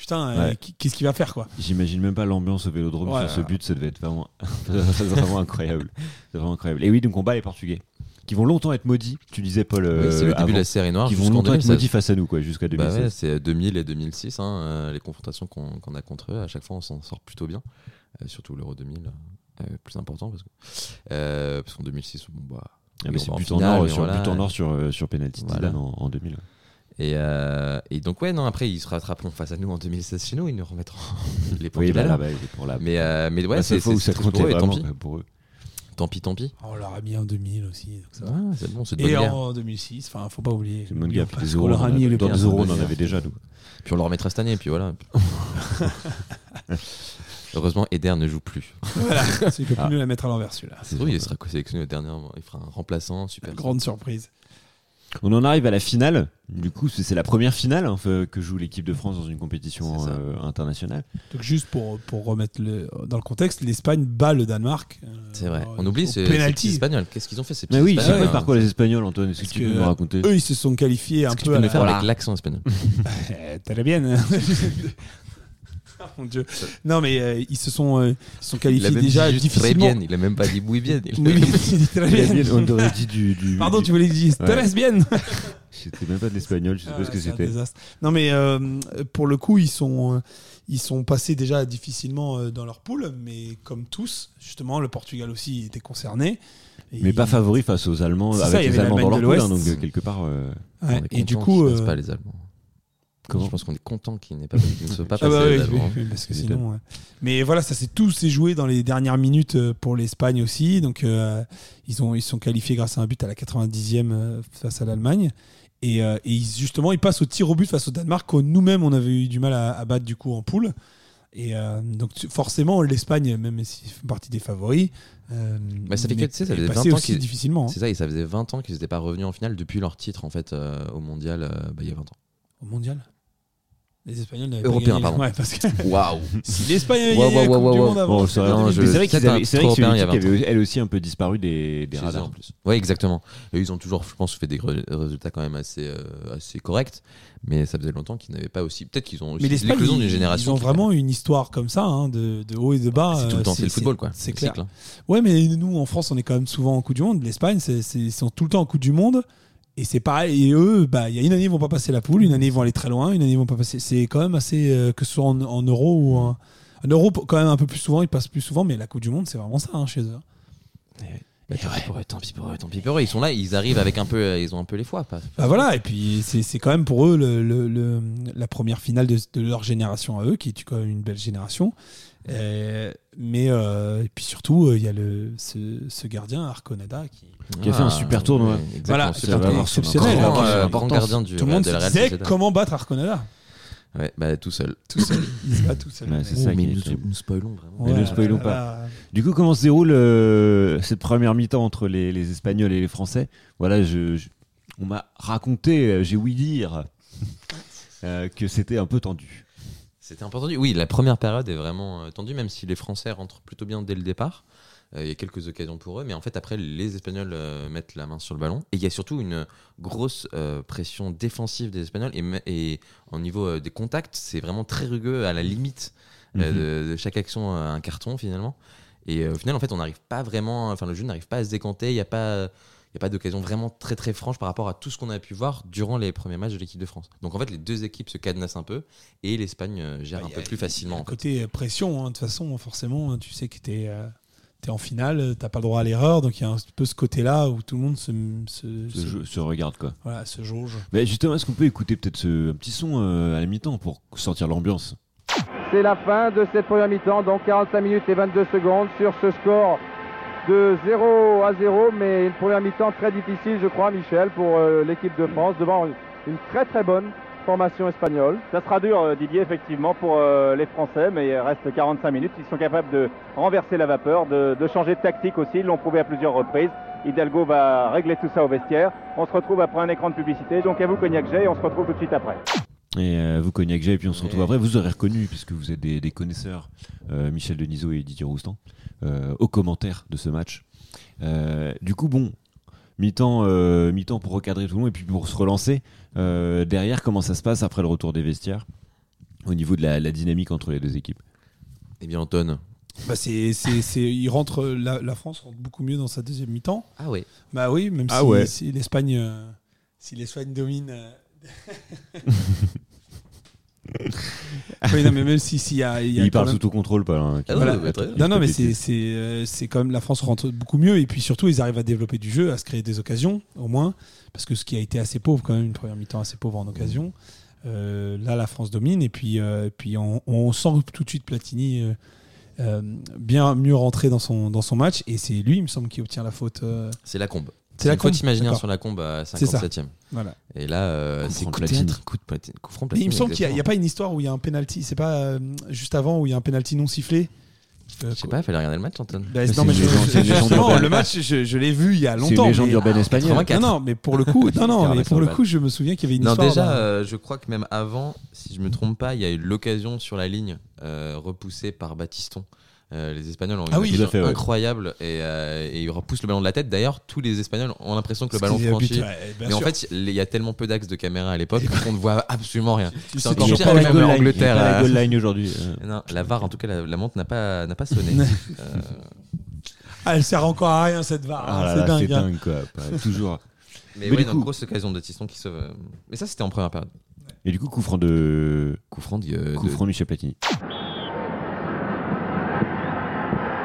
putain euh, Ouais. qu'est-ce qu'il va faire quoi J'imagine même pas l'ambiance au vélodrome Ouais, sur ce but, ça devait être vraiment, incroyable. C'est vraiment incroyable. Et oui, donc on bat les Portugais, qui vont longtemps être maudits. Tu disais Paul, Oui, euh, c'est le début avant, de la série noire qui vont longtemps être 2016. maudits face à nous, quoi, jusqu'à Bah 2016. ouais, c'est 2000 et 2006, hein, euh, les confrontations qu'on qu'on a contre eux. À chaque fois, on s'en sort plutôt bien. Euh, surtout l'Euro 2000, euh, plus important parce que euh, parce qu'en 2006, bon bah. Ah, mais c'est but en or, sur, voilà. but en or sur, euh, sur penalty de Voilà. En 2000. Et, euh, et donc ouais, non, après ils se rattraperont face à nous en 2016 chez nous, ils nous remettront les Oui, Portugais. bah, là, bah, pour la, mais euh, mais ouais, la c'est ça pour eux, et tant pis, quoi, pour eux. tant pis, tant pis. on leur a mis en 2000 aussi donc ça va. Ah, bon, et guerre. en 2006 enfin faut pas oublier C'est une bonne guerre. Puis euros, leur on a mis avait- le dans euros, on en avait déjà, nous. Puis on le remettra cette année, et puis voilà. Heureusement, Eder ne joue plus. voilà c'est que Ah. plus nous la mettre à l'envers celui-là C'est vrai, il sera sélectionné au dernier moment. Il fera un remplaçant, super. grande surprise On en arrive à la finale. Du coup, c'est la première finale enfin, que joue l'équipe de France dans une compétition euh, internationale. Donc juste pour, pour remettre le, dans le contexte, l'Espagne bat le Danemark. euh, C'est vrai. au- On oublie ces petits penalty. Espagnols. Qu'est-ce qu'ils ont fait ces Mais petits oui, c'est Espagnols, hein par quoi les Espagnols, Antoine Est-ce que tu peux nous raconter Eux, ils se sont qualifiés un Est-ce que peu tu peux à la- faire Voilà. avec l'accent espagnol Eh, Très bien. Mon Dieu. Non, mais euh, ils se sont, euh, ils se sont Il a qualifiés même déjà dit juste très difficilement. bien. Il a même pas dit muy bien. Il- Oui, oui, il dit très Il bien. On aurait dit du. du- Pardon, du- tu voulais dire Ouais. très bien. C'était même pas de l'espagnol, je sais Ah pas ce que c'était. Non, mais euh, pour le coup, ils sont, ils sont passés déjà difficilement dans leur poule, mais comme tous, justement, le Portugal aussi était concerné. Et Mais pas favori face aux Allemands, ça, avec il y les Allemands dans leur poule, hein, donc quelque part. Ouais, et du coup, pas les Allemands. Comment Je pense qu'on est content qu'ils n'aient pas, ne soient pas Ah passés bah les oui, Allemands. oui, oui, parce que Tu sinon. ouais. Mais voilà, ça s'est tout s'est joué dans les dernières minutes euh, pour l'Espagne aussi. Donc euh, ils ont ils sont qualifiés grâce à un but à la 90e euh, face à l'Allemagne. Et, euh, justement, ils passent au tir au but face au Danemark que nous-mêmes on avait eu du mal à, à battre du coup en poule. Et euh, donc forcément l'Espagne, même s'ils font partie des favoris, euh, Bah, ça fait n'est- que, tu sais, ça faisait passé 20 ans aussi qu'ils- difficilement. hein. C'est ça, et ça faisait 20 ans qu'ils n'étaient pas revenus en finale depuis leur titre en fait euh, au mondial bah, il y a 20 ans. Au mondial. Les Espagnols n'avaient Européen, pas gagné. pardon. Ouais, Waouh si l'Espagne avait Wow, gagné la Coupe du. Monde avant, Bon, c'est vrai, je- vrai qu'ils avaient- c'est vrai que c'est une équipe qui avait elle aussi un peu disparu des, des radars. en plus. Ouais, exactement. Et ils ont toujours, je pense, fait des résultats quand même assez, euh, assez corrects. Mais ça faisait longtemps qu'ils n'avaient pas aussi. Peut-être qu'ils ont aussi l'éclosion d'une génération. ils ont vraiment une histoire comme ça, hein, de, de haut et de bas. C'est tout le euh, temps, c'est le football quoi. C'est clair. hein. Ouais, mais nous, en France, on est quand même souvent en Coupe du Monde. L'Espagne, ils sont tout le temps en Coupe du Monde. Et c'est pareil. Et eux, bah, il y a une année, ils vont pas passer la poule. Une année, ils vont aller très loin. Une année, ils vont pas passer. C'est quand même assez. euh, que ce soit en, en euro ou en. En euro, quand même un peu plus souvent, ils passent plus souvent. Mais la Coupe du Monde, c'est vraiment ça hein, chez eux. Bah, tant pis pour eux, tant pis pour eux, tant pis pour eux. Ils sont là, ils arrivent avec un peu, euh, ils ont un peu les foies. Pas, Bah voilà, et puis c'est, c'est quand même pour eux le, le- le- la première finale de, de leur génération à eux, qui est quand même une belle génération. Mais euh, et puis surtout, euh, il y a le, ce, ce gardien, Arconada, qui, Qui a fait un super tournoi. Voilà, super tournoi. exceptionnel. Grand, Grand, euh, euh, gardien du tout le monde de se disait comment battre Arconada. Ouais, bah tout seul. Tout seul. Il se bat tout seul. Ouais, c'est Oh, ça mais qui est nous, nous spoilons vraiment. Mais ne spoilons là, pas. là, Du coup, comment se déroule euh, cette première mi-temps entre les, les Espagnols et les Français? Voilà, je, je- on m'a raconté, j'ai ouï dire euh, que c'était un peu tendu. C'était important. Oui, la première période est vraiment tendue, même si les Français rentrent plutôt bien dès le départ. Euh, Il y a quelques occasions pour eux, mais en fait, après, les Espagnols euh, mettent la main sur le ballon. Et il y a surtout une grosse euh, pression défensive des Espagnols. Et, et au niveau des contacts, c'est vraiment très rugueux, à la limite Mhm. de, de chaque action, un carton finalement. Et au final, en fait, on n'arrive pas vraiment, enfin, le jeu n'arrive pas à se décanter. Il n'y a pas. Il n'y a pas d'occasion vraiment très très franche par rapport à tout ce qu'on a pu voir durant les premiers matchs de l'équipe de France. Donc en fait, les deux équipes se cadenassent un peu et l'Espagne gère Bah, un y peu plus facilement. en fait. Côté pression, hein, de toute façon, forcément, tu sais que tu es, en finale, tu pas le droit à l'erreur, donc il y a un peu ce côté-là où tout le monde se, se, Se, se- jeu- se regarde quoi. voilà, se jauge. Mais justement, est-ce qu'on peut écouter peut-être ce un petit son euh, à la mi-temps pour sentir l'ambiance? C'est la fin de cette première mi-temps, donc 45 minutes et 22 secondes sur ce score de 0 à 0, mais une première mi-temps très difficile, je crois, Michel, pour euh, l'équipe de France, devant une, une très très bonne formation espagnole. Ça sera dur, euh, Didier, effectivement, pour euh, les Français, mais il reste 45 minutes. Ils sont capables de renverser la vapeur, de, de changer de tactique aussi. Ils l'ont prouvé à plusieurs reprises. Hidalgo va régler tout ça au vestiaire. On se retrouve après un écran de publicité. Donc à vous, Cognac J, et on se retrouve tout de suite après. Et euh, vous, Cognac J, et puis on se retrouve après. Vous aurez reconnu, puisque vous êtes des, des connaisseurs, euh, Michel Denisot et Didier Roustan, aux commentaires de ce match. Du coup, bon, mi-temps euh, mi-temps pour recadrer tout le monde et puis pour se relancer. Euh, derrière, comment ça se passe après le retour des vestiaires au niveau de la, la dynamique entre les deux équipes? Eh bien, Anton. Bah c'est, c'est, c'est- il rentre, la, la France rentre beaucoup mieux dans sa deuxième mi-temps. Ah oui. Bah oui, même Ah si, ouais. si l'Espagne, euh, si l'Espagne domine. euh, oui, non, mais même si s'il y a, il y a Il quand parle même- sous tout contrôle, pas. hein, Ah Voilà. ouais. Non, non, mais Petit c'est, c'est, euh, c'est quand même la France rentre beaucoup mieux et puis surtout ils arrivent à développer du jeu, à se créer des occasions au moins, parce que ce qui a été assez pauvre quand même une première mi-temps assez pauvre en occasion. Euh, là, la France domine et puis, euh, et puis on, on sent tout de suite Platini euh, bien mieux rentrer dans son dans son match et c'est lui, il me semble, qui obtient la faute. euh, C'est la combe. C'est la faute imaginaire sur la combe à C'est ça. 57 e Voilà. Et là, euh, c'est coup coup de coup franc Mais il me semble qu'il n'y a, pas une histoire où il y a un penalty. C'est pas euh, juste avant où il y a un penalty non sifflé Euh, Je sais pas, il fallait regarder le match, Anton. Bah, non, mais je- le match, je, je l'ai vu il y a C'est une longtemps. légende urbaine espagnole. 84. Non, non, mais pour le coup, non, non, mais pour le coup, je me souviens qu'il y avait une Non, histoire. déjà, d'un- euh, je crois que même avant, si je me trompe pas, il y a eu l'occasion sur la ligne euh, repoussée par Batiston. Euh, les Espagnols ont Ah une oui. ouais. incroyable et, euh, et ils repoussent le ballon de la tête. D'ailleurs, tous les Espagnols ont l'impression que le ballon franchit. ouais, Mais en fait, il y a tellement peu d'axes de caméra à l'époque qu'on ne voit absolument rien. C'est encore pire que même l'Angleterre, la goal line aujourd'hui. euh. Non, la VAR, en tout cas, la, la montre n'a pas, n'a pas sonné. Euh, Ah, elle sert encore à rien cette VAR. Ah hein, là c'est dingue. dingue quoi. Pas- Toujours. mais Mais oui, coup- grosse occasion de Batiston qui sauve. Mais ça, c'était en première période. Et du coup, coup franc de. Coup franc de- Coup de- Michel Platini.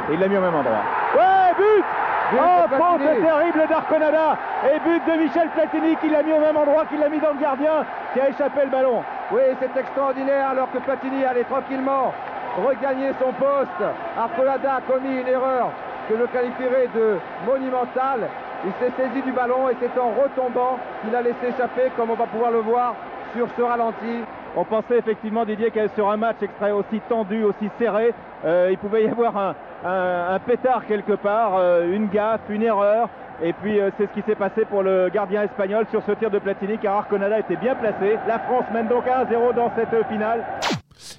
Et il l'a mis au même endroit. Ouais, but Oh, faute terrible d'Arconada Et but de Michel Platini qui l'a mis au même endroit qu'il l'a mis dans le gardien qui a échappé le ballon. Oui, c'est extraordinaire alors que Platini allait tranquillement regagner son poste. Arcolada a commis une erreur que je qualifierais de monumentale. Il s'est saisi du ballon et c'est en retombant qu'il a laissé échapper, comme on va pouvoir le voir sur ce ralenti. On pensait effectivement, Didier, que sur un match extrait aussi tendu, aussi serré, euh, il pouvait y avoir un, un- un pétard quelque part, euh, une gaffe, une erreur. Et puis euh, c'est ce qui s'est passé pour le gardien espagnol sur ce tir de Platini, car Arconada était bien placé. La France mène donc 1-0 dans cette finale.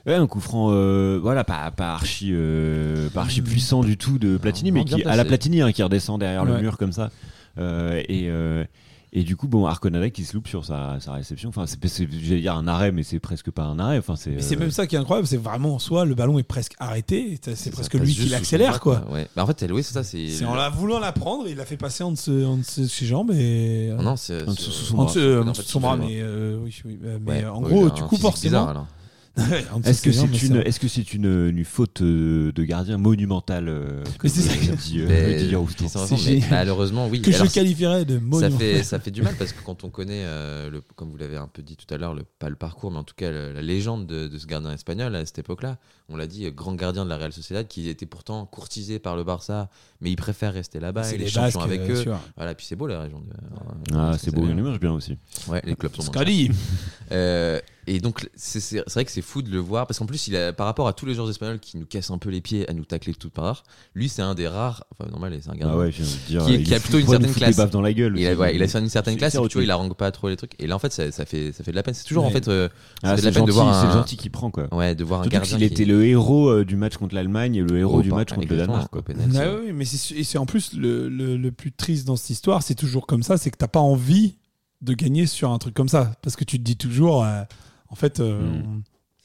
Ouais, un coup franc, euh, voilà, pas, pas archi, euh, pas archi puissant du tout de Platini, mais qui, à la. Platini, hein, qui redescend derrière le mur comme ça. Euh, et, euh, et du coup, bon, Arconada qui se loupe sur sa, sa réception. Enfin, c'est, j'allais dire un arrêt, mais c'est presque pas un arrêt. Enfin, c'est. Mais c'est euh, même ça qui est incroyable, c'est vraiment en soi, le ballon est presque arrêté, c'est presque lui qui l'accélère quoi. Ouais. Bah, en fait, elle- oui, c'est ça. C'est C'est en la voulant la prendre, il l'a fait passer en dessous, en dessous de ses jambes et. Non, c'est En dessous, sous son bras. euh, En dessous de son bras, mais euh, oui, oui, euh, mais Ouais, en gros, du coup, forcément. Est-ce que c'est une, ça- est-ce que c'est une, une faute euh, de gardien monumentale euh, Mais c'est ça que- dit, euh, Mais- Didier Roustan c'est C'est mais génial. malheureusement, oui. que Alors, je qualifierais de ça monument. fait, ça fait du mal parce que quand on connaît, euh, le, comme vous l'avez un peu dit tout à l'heure, le, pas le parcours, mais en tout cas le- la légende de, de ce gardien espagnol à cette époque-là, on l'a dit, euh, grand gardien de la Real Sociedad qui était pourtant courtisé par le Barça, mais il préfère rester là-bas, C'est il est les champion Basques, avec euh, eux. sûr. Voilà, puis c'est beau la région. De, Ah, euh, c'est beau, il marche bien aussi. Ouais, les clubs sont. Scali. Euh, et donc, c'est vrai que c'est fou de le voir parce qu'en plus, il a, par rapport à tous les joueurs espagnols qui nous cassent un peu les pieds à nous tacler tout par heure, lui, c'est un des rares, enfin, normal, c'est un gardien. Ah ouais, je viens de dire. Qui- il qui a plutôt une certaine classe. dans la gueule. Il a, ouais, il a une certaine classe et tu vois, il harangue pas trop les trucs. Et là, en fait, ça, ça fait, ça fait de la peine. C'est toujours, en fait, euh, ça Ah, fait de c'est la peine de gentil, voir c'est gentil qui prend quoi. ouais, de voir un gardien. qu'il qui- était le héros du match contre l'Allemagne et le héros Oh, du par- match contre le Danemark. quoi. Ah oui, mais c'est et c'est en plus le, le- le plus triste dans cette histoire, c'est toujours comme ça, c'est que t'as pas envie de gagner sur un truc comme ça, parce que tu te dis toujours, euh, en fait, euh, Mm.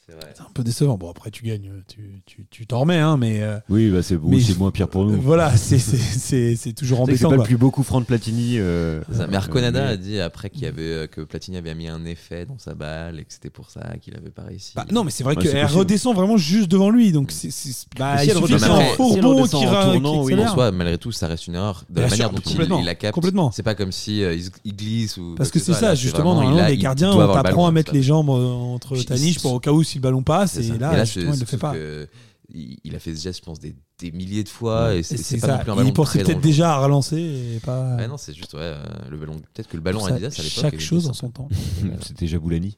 C'est un peu décevant. Bon après tu gagnes, tu tu tu t'en remets, hein, mais euh, Oui, bah c'est bon, moins pire pour nous. voilà, c'est c'est c'est c'est toujours que c'est embêtant. pas le plus beau coup franc de Platini. euh, ça. Mais euh, Arconada mais- a dit après qu'il y avait, euh, que Platini avait mis un effet dans sa balle et que c'était pour ça qu'il avait pas réussi. Bah, non, mais c'est vrai Ouais, qu'elle redescend vraiment juste devant lui, donc c'est c'est- bah, si il suffit redescend- qu'il y ait mais un après, faux si elle rebond redescend qui tournant, oui, en soi, malgré tout, ça reste une erreur de la manière dont il, la capte. complètement. C'est pas comme si euh, il, glisse ou. Parce que ce c'est ça, justement, a- les gardiens, on t'apprend à mettre les jambes euh, entre ta niche pour au cas où si le ballon passe, et là, c'est- justement, il le fait pas. que il, a fait ce geste, je pense, des, des milliers de fois et Et c'est c'est c'est pas ça. non plus un Et ballon il pensait peut-être déjà à relancer et pas. Ouais, non, c'est juste ouais, euh, le ballon. Peut-être que le ballon ça, Adidas à l'époque. Chaque chose en son temps. C'était Jaboulani.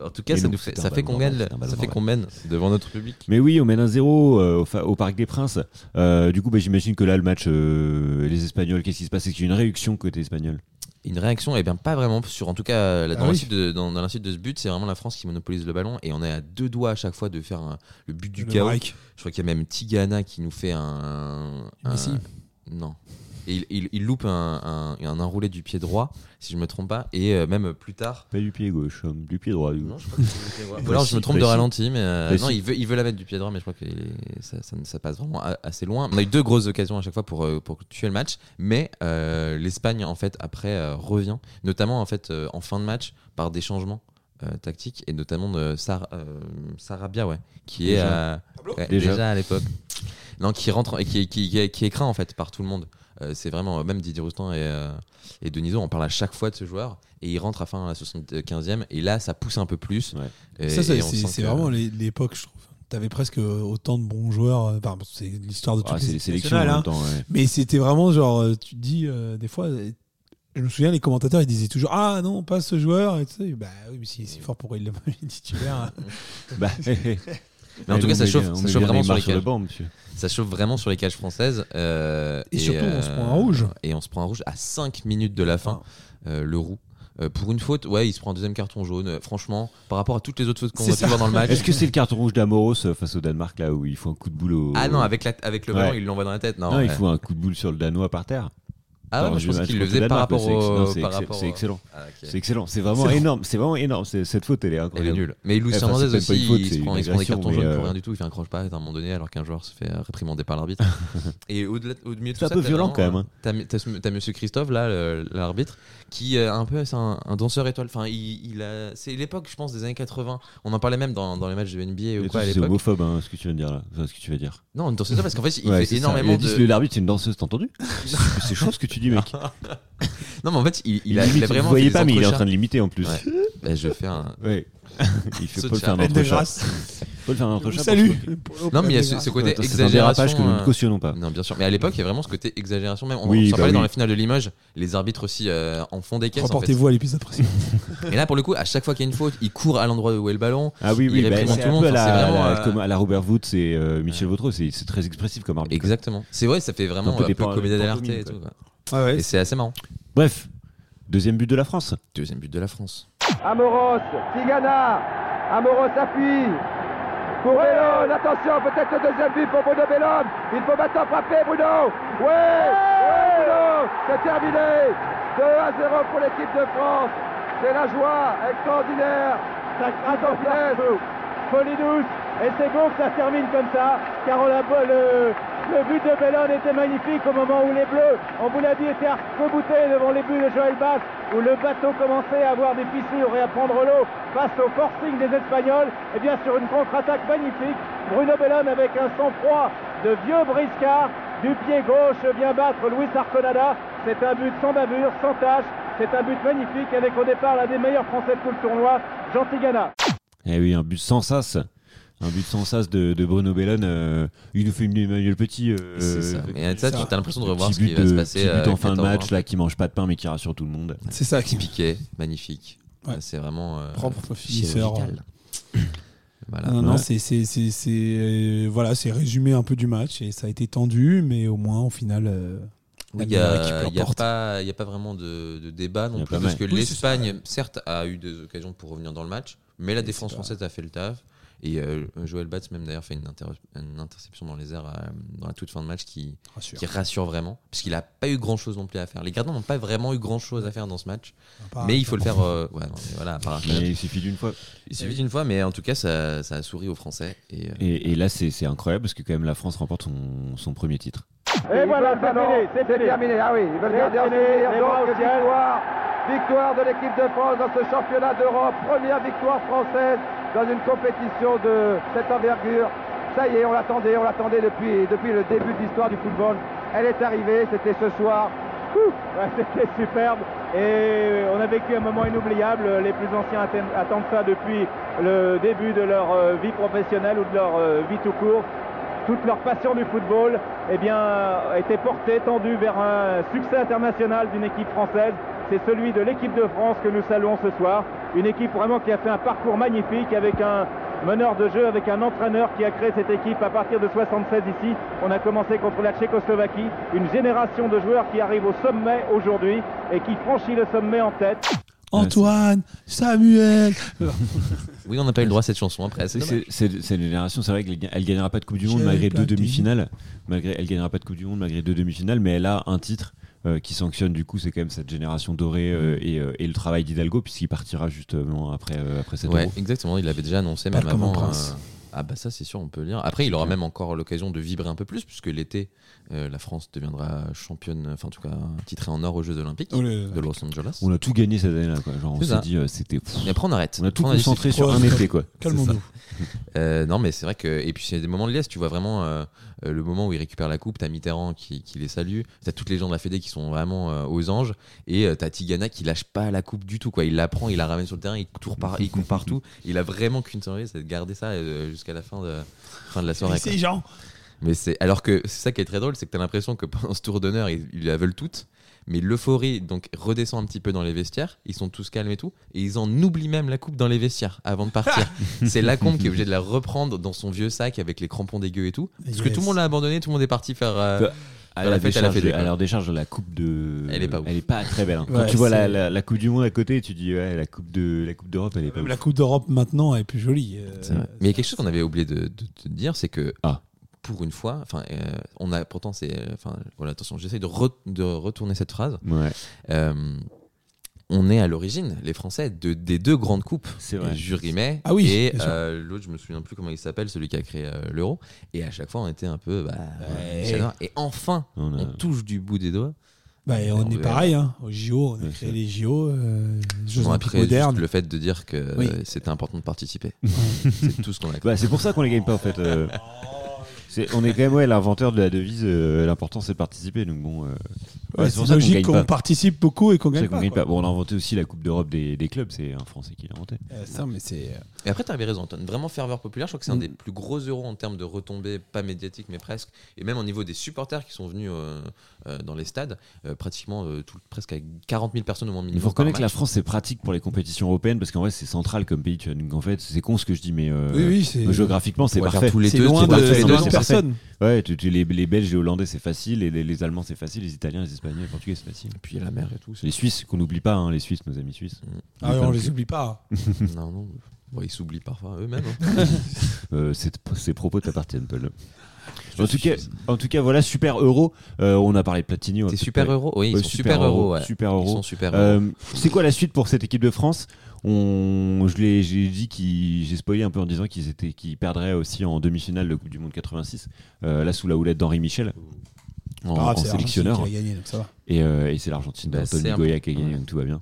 En tout cas, Et ça non, nous fait, ça fait ballon qu'on gagne, ça ballon fait qu'on mène devant notre public. Mais oui, on mène un 0 euh, au, Parc des Princes. Euh, du coup, bah, j'imagine que là, le match, euh, les Espagnols, qu'est-ce qui se passe? C'est qu'il y a une réduction côté espagnol. Une réaction, eh bien pas vraiment sur, en tout cas, là, dans Ah oui. l'insuite de, dans, dans l'insuite de ce but, c'est vraiment la France qui monopolise le ballon et on est à deux doigts à chaque fois de faire un- le but du Le chaos. break. Je crois qu'il y a même Tigana qui nous fait un. un- Messi. non. Et il, il- il loupe un, un, un enroulé du pied droit, si je me trompe pas, et euh, même plus tard. Pas du pied gauche, euh, du pied droit. du coup. Non, je crois que c'est du pied droit. Ou alors je me trompe de ralenti, mais euh, non, il veut, il veut la mettre du pied droit, mais je crois que ça, ça, ça passe vraiment a- assez loin. On a eu deux grosses occasions à chaque fois pour, pour tuer le match, mais euh, l'Espagne, en fait, après, euh, revient, notamment en, fait, euh, en fin de match, par des changements euh, tactiques, et notamment de Sar- euh, Sarabia, ouais, qui est Déjà. à- ouais, Déjà. déjà. à l'époque. Non, qui rentre et qui, qui, qui, est- qui est craint en fait par tout le monde. Euh, c'est vraiment, même Didier Roustan et, euh, et Denisot, on parle à chaque fois de ce joueur et il rentre à fin à la 75e et là ça pousse un peu plus. Ouais. Et- Ça, c'est c'est- c'est vraiment l'é- l'époque, je trouve. T'avais presque autant de bons joueurs. euh, Enfin, c'est l'histoire de toutes Ah, c'est les les sélections hein. temps. ouais. Mais c'était vraiment genre, euh, tu te dis, euh, des fois, euh, je me souviens, les commentateurs, ils disaient toujours Ah non, pas ce joueur. Et tu sais, bah oui, mais si fort, pourquoi il l'a pas mis titulaire Bah, hé, hé. Mais en tout cas, ça chauffe, on ça chauffe vraiment sur les cages. Ça chauffe vraiment sur les cages françaises. euh, Et surtout, on se prend un euh, rouge. Et on se prend un rouge à 5 minutes de la fin. euh, le roux. Euh, pour une faute, ouais, il se prend un deuxième carton jaune. Euh, franchement, par rapport à toutes les autres fautes qu'on C'est a pu ça. voir dans le match. Est-ce que c'est le carton rouge d'Amoros euh, face au Danemark là où il faut un coup de boule au. Ah non, avec, la, avec le ballon, Ouais. il l'envoie dans la tête. Non, Non, il faut un coup de boule sur le Danois par terre. Ah ouais, je match qu'il le faisait par rapport c'est au. c'est ex- c'est excellent. Ah. C'est excellent. C'est vraiment C'est énorme. C'est vraiment énorme. C'est- Cette faute, elle est Elle est incroyable. nulle. Mais Luis c'est une aussi, faute, il, c'est se prend, il se prend des cartons jaunes euh, pour rien du tout. Il fait un croche pas à un moment donné alors qu'un joueur se fait euh, réprimander par l'arbitre. Et au-delà, au milieu de C'est tout un peu ça, t'as violent, quand même, hein. euh, T'as, Monsieur Christophe là, l'arbitre, qui est un peu c'est un, un danseur étoile. Enfin, il, c'est l'époque, je pense, des années 80. On en parlait même dans, les matchs de NBA ou quoi à C'est homophobe, hein, ce que tu viens de dire là. Enfin, ce que tu vas dire. Non, une danseuse parce qu'en fait, il fait c'est ça. énormément de. l'arbitre, c'est une danseuse, t'as entendu? C'est chaud ce que tu dis, mec. Non, mais en fait, il, il Il a, il a vous vraiment. voyez fait pas, mais il est en train de limiter en plus. Ouais. Bah, je fais un. Ouais. Il fait le faire un entrechat. le faire un vous entrechat. salue. Non, mais il y a ce, ce côté C'est un dérapage exagération. que nous ne euh, cautionnons pas. Non, bien sûr. Mais à l'époque, il y a vraiment ce côté exagération même. On, Oui, on s'en bah parlait dans oui. la finale de Limoges. Les arbitres aussi euh, en font des caisses. En fait. Reportez-vous à l'épisode précédent. Et là, pour le coup, à chaque fois qu'il y a une faute, il court à l'endroit où est le ballon. Ah oui, oui, Il bah, réprimande c'est tout le un peu à monde, c'est vraiment, à la- euh, à la Robert Woods et euh, Michel Vautreau, c'est c'est très expressif comme arbitre. Exactement. C'est vrai, ça fait vraiment Un peu comédie pantomimes, et tout. Quoi. Ouais, Et c'est assez marrant. Bref, deuxième but de la France. Deuxième but de la France. Amoros, Tigana, Amoros appuie. Pour Bellon, attention, peut-être le deuxième but pour Bruno Bellon. Il faut maintenant frapper, Bruno. Ouais, ouais, Bruno, c'est terminé. 2 à 0 pour l'équipe de France. C'est la joie extraordinaire. Ça craque en Folie douce. Et c'est beau que ça se termine comme ça, car on a, le, le but de Bellon était magnifique au moment où les Bleus, on vous l'a dit, étaient arc-boutés devant les buts de Joël Bass, où le bateau commençait à avoir des fissures et à prendre l'eau face au forcing des Espagnols. Et bien sur une contre-attaque magnifique, Bruno Bellon avec un sang-froid de vieux briscard, du pied gauche vient battre Luis Arconada. C'est un but sans bavure, sans tâche. C'est un but magnifique avec au départ l'un des meilleurs Français de tout le tournoi, Jean Tigana. Eh oui, un but sans sas. Un but sans sas de, de Bruno Bellon. euh, il nous fait une Emmanuel Petit. euh, c'est ça. Mais ça, ça. tu as l'impression de petit revoir ce qui va se passer. petit but euh, en fin de 14 match là qui mange pas de pain mais qui rassure tout le monde. C'est ça qui Piqué, magnifique. Ouais. C'est vraiment euh, Propre finisseur. Voilà. Non, non, Ouais. c'est c'est euh, voilà, c'est résumé un peu du match et ça a été tendu, mais au moins au final. euh, il n'y a, y a pas, y a pas vraiment de, de débat non plus, parce que Oui, l'Espagne, certes, a eu des occasions pour revenir dans le match, mais la défense française a fait le taf. Et euh, Joël Batz, même d'ailleurs, fait une, inter- une interception dans les airs euh, dans la toute fin de match qui, rassure. qui rassure vraiment, parce qu'il n'a pas eu grand chose non plus à faire. Les gardiens n'ont pas vraiment eu grand chose à faire dans ce match, mais il faut le faire. euh, ouais, non, mais voilà, par- Mais il suffit d'une fois. il suffit d'une fois, mais en tout cas, ça, ça a souri aux Français. Et, euh, Et, et là, c'est c'est incroyable parce que quand même la France remporte son, son premier titre. Et voilà, voilà, c'est fini, c'est fini. terminé. Ah oui, ils veulent garder un souvenir. Donc, victoire, victoire de l'équipe de France dans ce championnat d'Europe. Première victoire française dans une compétition de cette envergure. Ça y est, on l'attendait, on l'attendait depuis, depuis le début de l'histoire du football. Elle est arrivée, c'était ce soir. Ouais, C'était superbe et on a vécu un moment inoubliable. Les plus anciens atten- attendent ça depuis le début de leur euh, vie professionnelle ou de leur euh, vie tout court. Toute leur passion du football eh bien, été portée, tendue vers un succès international d'une équipe française. C'est celui de l'équipe de France que nous saluons ce soir. Une équipe vraiment qui a fait un parcours magnifique avec un meneur de jeu, avec un entraîneur qui a créé cette équipe à partir de 76 ici. On a commencé contre la Tchécoslovaquie. Une génération de joueurs qui arrive au sommet aujourd'hui et qui franchit le sommet en tête. Antoine, Samuel. Oui, on n'a pas eu le droit à cette chanson après. C'est une génération, c'est vrai qu'elle elle gagnera pas de Coupe du Monde malgré deux demi-finales. Malgré, elle gagnera pas de Coupe du Monde malgré deux demi-finales, mais elle a un titre euh, qui sanctionne du coup, c'est quand même cette génération dorée euh, et, euh, et le travail d'Hidalgo puisqu'il partira justement après, euh, après cette Ouais, Euro. exactement. Il l'avait déjà annoncé même comme un avant. Euh, Ah bah ça c'est sûr, on peut le dire. Après, il aura même encore l'occasion de vibrer un peu plus puisque l'été, euh, la France deviendra championne, enfin en tout cas titrée en or aux Jeux Olympiques Oh, de Los Angeles. On a tout gagné cette année-là, quoi. Genre, on s'est dit, euh, c'était. Et après on arrête. On a tout concentré sur un été, quoi. Calmons-nous. Euh, non, mais c'est vrai que. Et puis, c'est des moments de liesse. Tu vois vraiment euh, le moment où il récupère la coupe. T'as Mitterrand qui, qui les salue. T'as toutes les gens de la Fédé qui sont vraiment euh, aux anges. Et euh, t'as Tigana qui lâche pas la coupe du tout. Quoi. Il la prend, il la ramène sur le terrain, il par, il court partout. Il a vraiment qu'une envie, c'est de garder ça euh, jusqu'à la fin de, fin de la soirée. C'est Jean. Mais c'est alors que c'est ça qui est très drôle, c'est que t'as l'impression que pendant ce tour d'honneur, ils, ils la veulent toutes. Mais l'euphorie donc redescend un petit peu dans les vestiaires. Ils sont tous calmes et tout, et ils en oublient même la coupe dans les vestiaires avant de partir. c'est Lacombe qui est obligé de la reprendre dans son vieux sac avec les crampons dégueux et tout, parce que tout le monde l'a abandonné, tout le monde est parti faire. euh, Bah, À la, la fête, elle a décharge, fait des à leur décharge, la coupe de. Elle est pas ouf. Elle est pas très belle. hein. Quand Ouais, tu vois la, la, la Coupe du Monde à côté, tu dis ouais, la Coupe de la Coupe d'Europe, elle est pas ouf. la Coupe d'Europe maintenant est plus jolie. euh. Mais il y a quelque chose qu'on avait oublié de, de- de dire, c'est que Ah. Pour une fois, enfin, euh, on a pourtant c'est, euh, enfin, voilà, attention, j'essaye de, re- de retourner cette phrase. Ouais, Euh, on est à l'origine, les Français, de, des deux grandes coupes. c'est vrai. Jules Rimet Ah oui, et euh, l'autre, je me souviens plus comment il s'appelle, celui qui a créé euh, l'euro. Et à chaque fois, on était un peu. Bah, Ouais. Et enfin, On a- on touche du bout des doigts. Bah, et on On est pareil, hein. au JO, on a créé les JO, euh, Jeux modernes. le fait de dire que Oui. c'était important de participer. c'est tout ce qu'on a. Bah, c'est pour ça qu'on les gagne pas en fait. on est quand même l'inventeur de la devise. euh, L'important c'est de participer. Donc bon. euh, Ouais, c'est logique qu'on participe beaucoup et qu'on gagne pas. Bon, on a inventé aussi la Coupe d'Europe des, des clubs. C'est un Français qui l'a inventé. Euh, ça, mais c'est. Et après, tu avais raison, Antoine. Vraiment ferveur populaire. Je crois que c'est un Mm. des plus gros euros en termes de retombées, pas médiatiques, mais presque. Et même au niveau des supporters qui sont venus euh, euh, dans les stades, euh, pratiquement euh, tout, presque à 40 000 personnes au moins minimum. Il faut reconnaître que la. France c'est pratique pour les compétitions européennes parce qu'en vrai c'est central comme pays. Tu vois. Donc en fait c'est con ce que je dis, mais euh, Oui, oui, c'est. géographiquement c'est parfait. tous les C'est deux. loin de, parfait, les de deux, non c'est personne. Ouais, tu- tu- les, les Belges et Hollandais c'est facile, et les, les Allemands c'est facile, les Italiens, les Les Portugais c'est facile. Et puis il y a la mer et tout. Les Suisses qu'on n'oublie pas, hein, les Suisses, nos amis suisses. Ah, Oublie on les oublie pas. non, non. Bon, ils s'oublient parfois eux-mêmes. hein. Euh, ces propos t'appartiennent, Paul. En tout, cas, en tout cas, voilà, super euro. Euh, on a parlé de Platini. C'est super euro. Oui, ils Ouais, sont super euro. super euros. Euh, c'est quoi la suite pour cette équipe de France? On, je l'ai, j'ai dit qu'ils, j'ai spoilé un peu en disant qu'ils étaient, qu'ils perdraient aussi en demi-finale de Coupe du Monde 86, euh, là sous la houlette d'Henri Michel en, grave, en c'est sélectionneur. l'Argentine qui a gagné, donc ça va. Et, euh, et c'est l'Argentine Bah, c'est un Goya qui a gagné, ouais. donc tout va bien.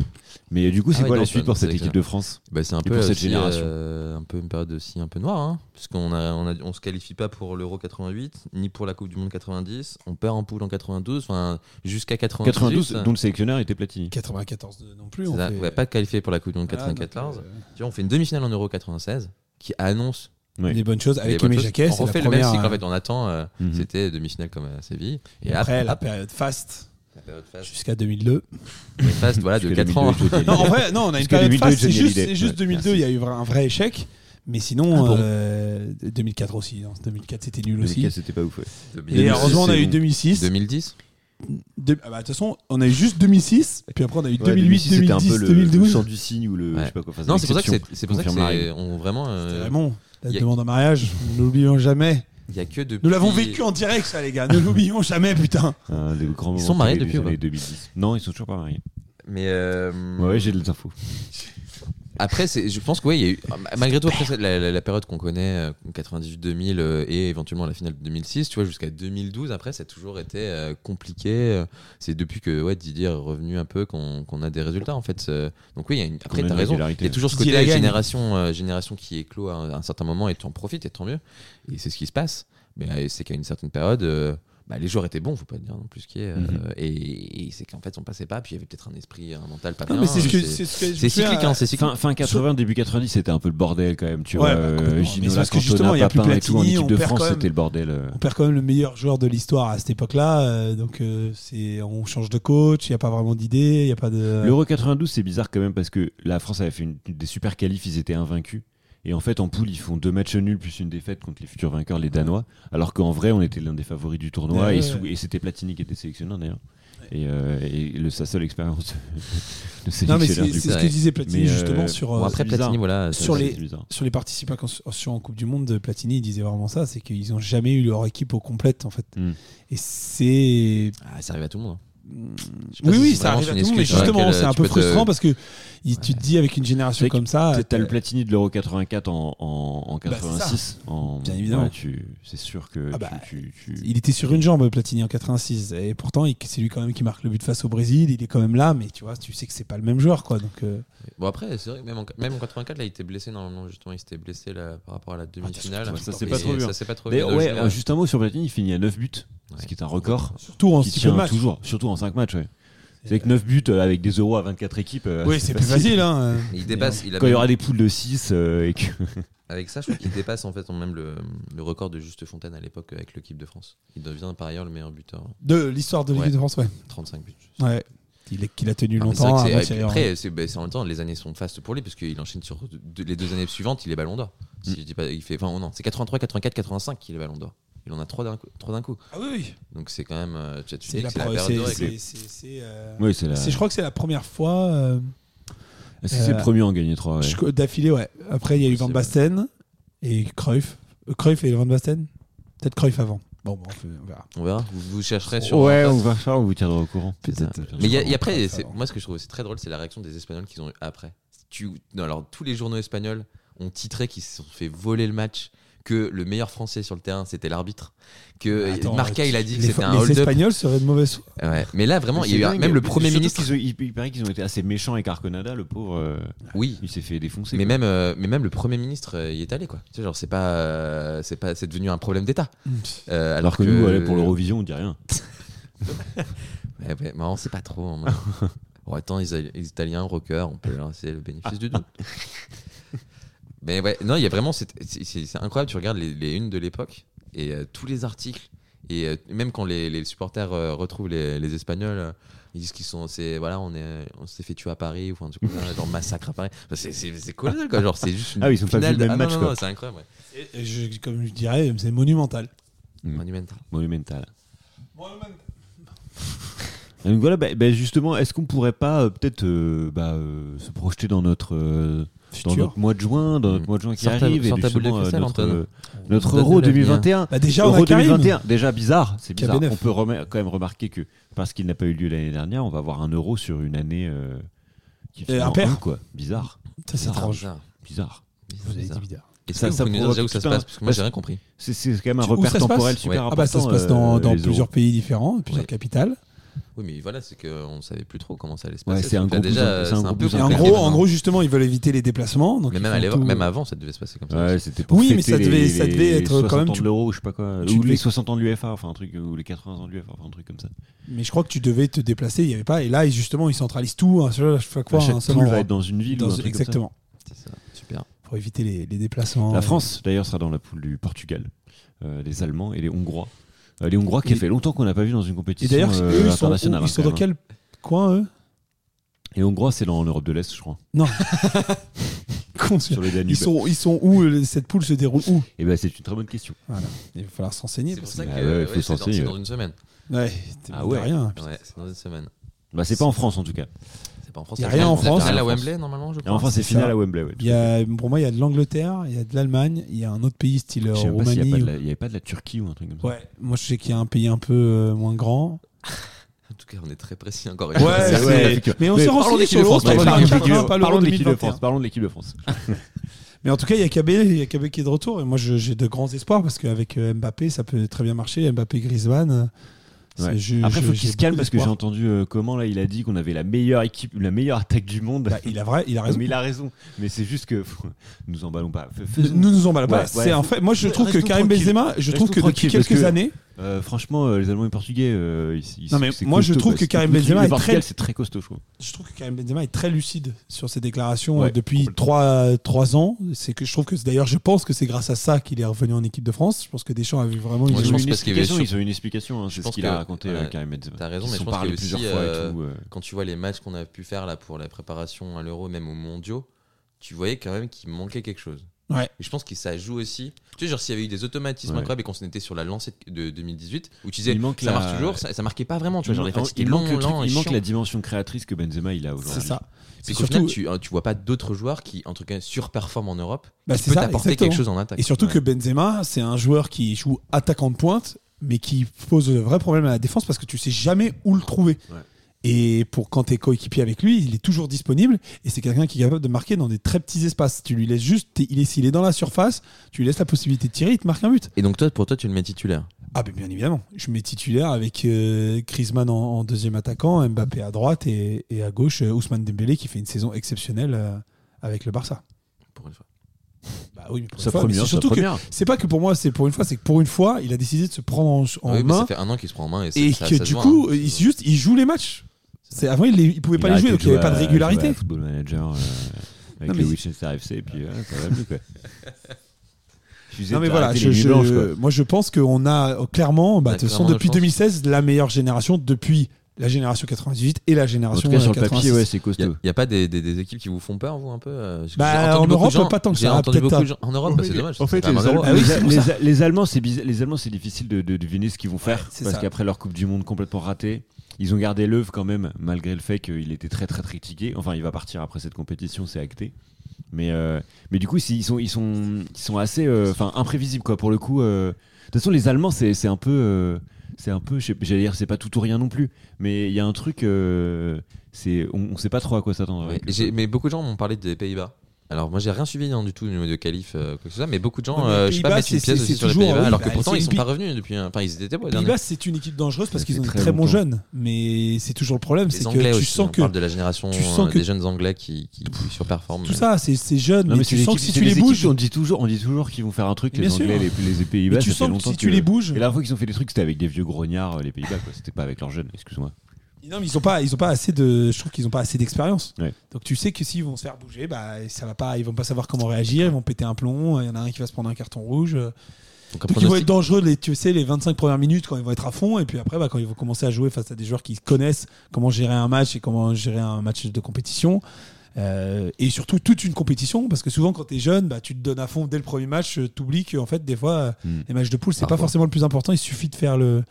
Mais du coup, c'est Ah ouais, quoi la suite pour cette c'est équipe clair. de France Bah, c'est un Et peu pour cette aussi, génération. euh, un peu une période aussi un peu noire, hein, puisqu'on a, on a, on se qualifie pas pour l'Euro 88 ni pour la Coupe du Monde 90. On perd en poule en 92, enfin jusqu'à 98. 92, dont le sélectionneur était Platini. 94 non plus. C'est On fait... ouais, pas qualifié pour la Coupe du Monde Voilà, donc, 94. euh, Tu vois, on fait une demi-finale en Euro 96 qui annonce Ouais. Des bonnes choses avec Aimé. Jacquet. On c'est la refait le première, même cycle en euh, fait. On attend. euh, Mhm. C'était demi-finale comme à Séville. Et après, la période fast jusqu'à 2002. Phase, voilà, de Jusqu'à 4 ans. 2002, Johnny Non, en vrai, non, on a une Jusqu'à période 2002, fast. C'est juste, Hallyday. c'est juste Ouais, 2002, il y a eu un vrai échec. Mais sinon, Ah bon euh, 2004 aussi. non, 2004, c'était nul aussi. cas, c'était pas ouf. ouais. Et 2006, heureusement, on a eu bon. 2006. 2010. De, ah bah, toute façon, on a eu juste 2006. Et puis après, on a eu Ouais, 2008, 2006, c'était un 2010, peu le, 2012. le chant du signe ou le. Ouais. Je sais pas quoi. enfin, Non, c'est pour ça que c'est vraiment. euh, C'était vraiment la a- demande en mariage. Nous l'oublions jamais. Il y a que depuis. Nous l'avons vécu en direct, ça, les gars. Ne l'oublions jamais, putain. Un des grands Ils sont mariés depuis des ou pas années 2010. Non, ils sont toujours pas mariés. Mais euh, Ouais, j'ai des infos. Après, c'est- je pense que ouais, il y a eu, malgré tout, après, la, la- la période qu'on connaît, euh, 98-2000 euh, et éventuellement la finale de 2006, tu vois, jusqu'à 2012, après, ça a toujours été euh, compliqué. euh, C'est depuis que ouais, Didier est revenu un peu qu'on a des résultats, en fait. euh, Donc oui, il y a une... après, Qu'on a tu as une raison. Il y a toujours ce côté génération, euh, génération qui éclot à un, à un certain moment et tu en profites et tant mieux. Et c'est ce qui se passe. Mais euh, c'est qu'à une certaine période. Euh, bah, les joueurs étaient bons, faut pas dire non plus ce qui est. euh, Mhm. et, et c'est qu'en fait, on passait pas. Puis il y avait peut-être un esprit, un mental pas Non, bien. mais c'est ce que c'est- c'est ce que je c'est me souviens, cyclique, hein, c'est cyclique. Fin, fin 80, début 90, c'était un peu le bordel quand même. Tu Ouais, vois, bah, euh, parce que Cantona, justement, il y a plus Papin et tout en équipe on de perd France, quand même- c'était le bordel. euh. On perd quand même le meilleur joueur de l'histoire à cette époque-là. euh, donc, euh, c'est, on change de coach, il n'y a pas vraiment d'idée, il n'y a pas de. L'Euro 92, c'est bizarre quand même parce que la France avait fait une, des super qualifs, ils étaient invaincus. Et en fait, en poule, ils font deux matchs nuls plus une défaite contre les futurs vainqueurs, les Danois. Alors qu'en vrai, on était l'un des favoris du tournoi. Ouais, et ouais, sous- ouais. et c'était Platini qui était sélectionneur d'ailleurs. Et, euh, et le, sa seule expérience de, de non, mais sélectionneur c'est, ce que disait Platini Mais, euh, justement sur, Bon, euh, après, bizarre. Platini, voilà. Sur les- sur participations en Coupe du Monde de Platini, il disait vraiment ça c'est qu'ils n'ont jamais eu leur équipe au complète en fait. Mm. Et c'est. Ah, ça arrive à tout le monde. Oui, si oui, c'est ça arrive à tout le monde, mais justement, c'est un tu peu te- frustrant parce que il- tu te dis avec une génération comme ça. Peut-être t'as le euh, Platini de l'Euro 84 en, en, en Bah, c'est 86. en, Bien évidemment. ouais, tu- c'est sûr que Ah bah, tu, tu- tu- Il était sur une jambe, Platini, en 86. Et pourtant, il- c'est lui quand même qui marque le but face au Brésil. Il est quand même là, mais tu vois, tu sais que c'est pas le même joueur, quoi. Donc, euh, Bon, après, c'est vrai, que même en, même en 84, là, il était blessé normalement, justement. Il s'était blessé là, par rapport à la demi-finale. Ah, ça, c'est pas trop bien. Euh, juste un mot sur Platini, il finit à 9 buts, ce qui est un record surtout en qui si peu de tient matchs. toujours, surtout en 5 matchs. Ouais. C'est avec 9 buts euh, avec des euros à 24 équipes. euh, Oui, c'est plus facile. Hein. Il dépasse. Il a Quand il y aura des poules de 6 euh, et que. Avec ça, je crois qu'il dépasse en fait même le, le record de Juste Fontaine à l'époque avec l'équipe de France. Il devient par ailleurs le meilleur buteur. De l'histoire de l'équipe Ouais. de France, ouais. 35 buts. Ouais. Il, est- qu'il a tenu Ah, longtemps. vrai que Henry. après, c'est bah, c'est en même temps, les années sont fastes pour lui parce qu'il enchaîne sur deux- les deux années suivantes, il est ballon d'or. Si Mm. je dis pas, il fait, enfin, oh non, c'est 83, 84, 85 qu'il est ballon d'or. Il en a trois d'un coup. trois d'un coup. Ah oui, oui. Donc c'est quand même. euh, tu, tu C'est dis la, que c'est la pre- période c'est- dorée, quoi. c'est- c'est- c'est, euh, Oui, c'est la. c'est- Je crois que c'est la première fois euh, Est-ce que c'est euh, le premier à en gagner trois ouais. je- d'affilée, ouais. Après, il y a eu Van C'est Basten et Cruyff. Euh, Cruyff et Van Basten? Peut-être Cruyff avant. Bon, bon, on fait- on verra. On verra. Vous, vous chercherez sur. Ouais, on va faire, on vous tiendra au courant. C'est. Peut-être. Mais il y a- je et après, c'est- moi, ce que je trouve aussi très drôle, c'est la réaction des Espagnols qu'ils ont eu après. Tu, non, alors, tous les journaux espagnols ont titré qu'ils se sont fait voler le match, que le meilleur Français sur le terrain, c'était l'arbitre, que Attends, Marca, il a dit que les, c'était un les hold-up. Espagnols seraient de mauvaise foi. Ouais. Mais là, vraiment, il y a eu même le Premier ministre. ont- il, il paraît qu'ils ont été assez méchants avec Arconada, le pauvre. euh, Oui. il s'est fait défoncer. Mais quoi. même, euh, mais même le Premier ministre euh, y est allé, quoi. Tu sais, genre, c'est pas, euh, c'est pas, c'est devenu un problème d'État. Euh, alors, Alors que nous, allez, pour l'Eurovision, on dit rien. Ouais, ouais, mais on sait pas trop. en mode. Bon, attends, les, les Italiens, rockers, on peut leur laisser le bénéfice du doute. mais ouais, non, il y a vraiment. C'est incroyable, tu regardes les, les unes de l'époque et euh, tous les articles. Et euh, même quand les, les supporters euh, retrouvent les, les Espagnols, euh, ils disent qu'ils sont. c'est Voilà, on est- on s'est fait tuer à Paris ou truc comme ça, genre massacre à Paris. Enfin, c'est- c'est c'est colossal, quoi. Genre, c'est juste une Ah oui, ils ont pas finale vu le de- même ah, match, non, quoi. c'est incroyable, ouais. Et je- comme je dirais, c'est monumental. Monumental. Monumental. Donc voilà, bah, bah, justement, est-ce qu'on pourrait pas euh, peut-être euh, bah, euh, se projeter dans notre, euh, dans notre mois de juin, dans notre Mm. mois de juin qui arrive, et euh, cristal, notre, euh, notre de Euro l'avenir. 2021. Bah déjà, on Euro a Karim. 2021, déjà bizarre, c'est bizarre. KB9. On peut quand même remarquer que parce qu'il n'a pas eu lieu l'année dernière, on va avoir un euro sur une année euh, qui impair. un, quoi. Bizarre, Ça, c'est Bizarre, étrange. bizarre. Vous avez dit bizarre. Est-ce Ça- ça déjà où ça se passe Parce que moi, bah, j'ai rien compris. C'est quand même un repère ça se passe temporel super Ouais. Ah important. bah ça se passe dans, euh, dans plusieurs euros. pays différents, plusieurs Ouais. capitales. Oui, mais voilà, c'est qu'on ne savait plus trop comment ça allait se Ouais, passer. c'est un déjà, c'est un un peu en gros, en maintenant. gros, justement, ils veulent éviter les déplacements. Donc Mais même, tout- avant, ça devait se passer comme ça. Ouais, Oui, mais ça devait- les- ça devait les être quand 60 même, ans tu- de l'euro, je sais pas quoi, tu ou les 60 ans de l'UEFA, enfin un truc, ou les 80 ans de l'UEFA, enfin un truc comme ça. Mais je crois que tu devais te déplacer, il n'y avait pas. Et là, justement, ils centralisent tout. À chaque fois, quoi, un seul endroit. va être dans une ville Dans- ou un truc comme ça. exactement. C'est ça, super. Pour éviter les, les déplacements. La France, d'ailleurs, sera dans la poule du Portugal, euh, les Allemands et les Hongrois. Euh, les Hongrois, qui a fait longtemps qu'on n'a pas vu dans une Et compétition d'ailleurs, euh, eux, ils sont, où- internationale. ils hein, sont quand dans hein. quel coin, eux? Les Hongrois, c'est dans- en Europe de l'Est, je crois, Non. Sur le Danube. ils, sont, ils sont où euh, Cette poule se déroule où? Et ben, c'est une très bonne question. Il va falloir s'enseigner. C'est pour ça que- que Ah ouais, faut ouais, c'est dans, s'enseigner, c'est ouais. dans une semaine. Ouais, Ah ouais. rien. Ouais, c'est dans une semaine. Bah, c'est pas en France en tout cas. C'est pas en France. Y a c'est rien en finale- France. c'est finale à. Wembley, normalement, je Et crois. en France, c'est finale à Wembley. Ouais, Il y a, pour moi, il y a de l'Angleterre, il y a de l'Allemagne, il y a un autre pays style euh, a Roumanie. il n'y avait pas de la Turquie ou un truc comme ça. Ouais, moi je sais qu'il y a un pays un peu euh, moins grand. En tout cas, on est très précis encore. une Ouais, ouais, mais on s'est renseigné sur pas parlons de l'équipe de 2021, pas Parlons l'Euro de l'équipe de 2021. France. Parlons de l'équipe de France. Mais en tout cas, il y a KB, il y a KB qui est de retour et moi j'ai de grands espoirs parce qu'avec euh, Mbappé, ça peut très bien marcher. Mbappé, Griezmann. C'est- Ouais. je- Après, je- faut j'ai qu'il se calme parce que j'ai entendu euh, comment là, il a dit qu'on avait la meilleure équipe, la meilleure attaque du monde. Bah, il a vrai, il a raison. Mais il a raison. Mais c'est juste que pff, nous emballons pas. Nous nous emballons pas. Ouais, c'est en fait, moi je trouve que Karim. Benzema, je trouve que depuis quelques que- années, Euh, franchement, euh, les Allemands et les Portugais, euh, ils, ils- Non, mais c'est moi, je costaud, trouve quoi. que C'est Karim costaud. Benzema est très- c'est très costaud, je trouve. je trouve que Karim Benzema est très lucide sur ses déclarations Ouais, euh, depuis complètement. 3, ans. C'est que je trouve que c'est- d'ailleurs, je pense que c'est grâce à ça qu'il est revenu en équipe de France. Je pense que Deschamps a vu vraiment une Ouais, Ils je ont pense une parce qu'il y avait explication. sur- Ils ont une explication. hein, Je C'est ce pense qu'il que- a raconté euh, Karim Benzema. T'as raison, Ils mais je sont pense parlé qu'il y a plusieurs aussi, fois euh, et tout. euh. quand tu vois les matchs qu'on a pu faire là pour la préparation à l'Euro, même aux mondiaux, tu voyais quand même qu'il manquait quelque chose. Ouais. Et je pense que ça joue aussi. Tu sais, genre s'il y avait eu des automatismes Ouais. incroyables et qu'on s'en était sur la lancée de 2018, où tu disais Il manque ça la- marche toujours, ça, ça marquait pas vraiment. Tu vois, genre les Il manque- fatigues il manque le truc- il la dimension créatrice que Benzema il a aujourd'hui. C'est ça. Qu'au surtout, final, tu, euh, tu vois pas d'autres joueurs qui, en tout cas, surperforment en Europe, Bah, qui peut t'apporter quelque chose en attaque. Et surtout Ouais. que Benzema, c'est un joueur qui joue attaquant de pointe, mais qui pose de vrais problèmes à la défense parce que tu sais jamais où le trouver. Ouais. Et pour quand tu es coéquipier avec lui, il est toujours disponible et c'est quelqu'un qui est capable de marquer dans des très petits espaces. Tu lui laisses juste, il est s'il est dans la surface, tu lui laisses la possibilité de tirer, il te marque un but. Et donc toi, pour toi, tu le mets titulaire? Ah ben bien évidemment, je mets titulaire avec euh, Griezmann en, en deuxième attaquant, Mbappé à droite et, et à gauche euh, Ousmane Dembélé qui fait une saison exceptionnelle euh, avec le Barça. Pour une fois. Bah oui, mais pour une fois, première, surtout que c'est pas que pour moi, c'est pour une fois, c'est que pour une fois, il a décidé de se prendre en, en oui, mais main ça fait un an qu'il se prend en main et, c'est- et ça- que ça du voit, coup, hein. il, juste, il joue les matchs. C'est avant, il, les- il pouvait pas Il a les jouer, donc il n'y avait pas de régularité. à Football Manager. euh, avec Non, le mais- Winchester FC, et puis ça va quoi. Disais Non mais voilà, je- les blanches, moi je pense qu'on a euh, clairement, bah, façon clairement, depuis je pense. 2016, la meilleure génération depuis la génération 98 et la En génération tout cas, sur le papier, 86. ouais, c'est Il costaud. n'y a, pas des, des- des équipes qui vous font peur, vous, un peu euh, Bah, en Europe, gens- pas tant que ça, entendu peut-être beaucoup à- de gens. En Europe, bah, c'est dommage. En fait, les. Ah oui, les- les- les Allemands, c'est bizarre- les Allemands, c'est difficile de, de deviner ce qu'ils vont faire parce qu'après leur Coupe du Monde complètement ratée, ils ont gardé l'œuvre quand même, malgré le fait qu'il était très très critiqué. Enfin, il va partir après cette compétition, c'est acté. Mais, euh, mais du coup, ils sont, ils sont, ils sont assez euh, imprévisibles quoi. Pour le coup, euh, de toute façon, les Allemands, c'est un peu. c'est un peu, j'allais dire, c'est pas tout ou rien non plus, mais il y a un truc, c'est, on, on sait pas trop à quoi s'attendre. Mais beaucoup de gens m'ont parlé des Pays-Bas. Alors moi j'ai rien suivi hein, du tout au niveau de qualif euh, quoi que ce soit, mais beaucoup de gens, Ouais, mais euh, je sais pas, mettent une c'est- pièce aussi sur les toujours, Pays-Bas, oui, alors bah, que pourtant c'est ils une sont pi- pas revenus depuis. un- Enfin ils étaient les Pays-Bas, c'est une équipe dangereuse parce Ça qu'ils ont des très très bons longtemps. jeunes, mais c'est toujours le problème, c'est Les que Anglais tu aussi, sens on que parle de la génération tu sens euh, que- des jeunes Anglais qui, qui, qui surperforment. tout ça, c'est c'est jeune, Non, mais, mais tu c'est sens que si tu les bouges, on dit toujours, on dit toujours qu'ils vont faire un truc, Bien les sûr. Anglais, les, les Pays-Bas. mais tu ça fait sens que longtemps si tu les bouges, Et la dernière fois qu'ils ont fait des trucs, c'était avec des vieux grognards, euh, les Pays-Bas, quoi. C'était pas avec leurs jeunes, excuse-moi. Non, mais ils ont pas, ils ont pas assez de, je trouve qu'ils ont pas assez d'expérience. Ouais. Donc tu sais que s'ils vont se faire bouger, bah ça va pas, ils vont pas savoir comment réagir, ils vont péter un plomb, il y en a un qui va se prendre un carton rouge. Donc, Donc ils vont être dangereux, les, tu sais, les 25 premières minutes quand ils vont être à fond, et puis après, bah, quand ils vont commencer à jouer face à des joueurs qui connaissent comment gérer un match et comment gérer un match de compétition. euh, et surtout toute une compétition parce que souvent quand tu es jeune bah, tu te donnes à fond dès le premier match tu oublies que en fait des fois euh, Hmm. les matchs de poule c'est pas forcément le plus important il suffit de faire le,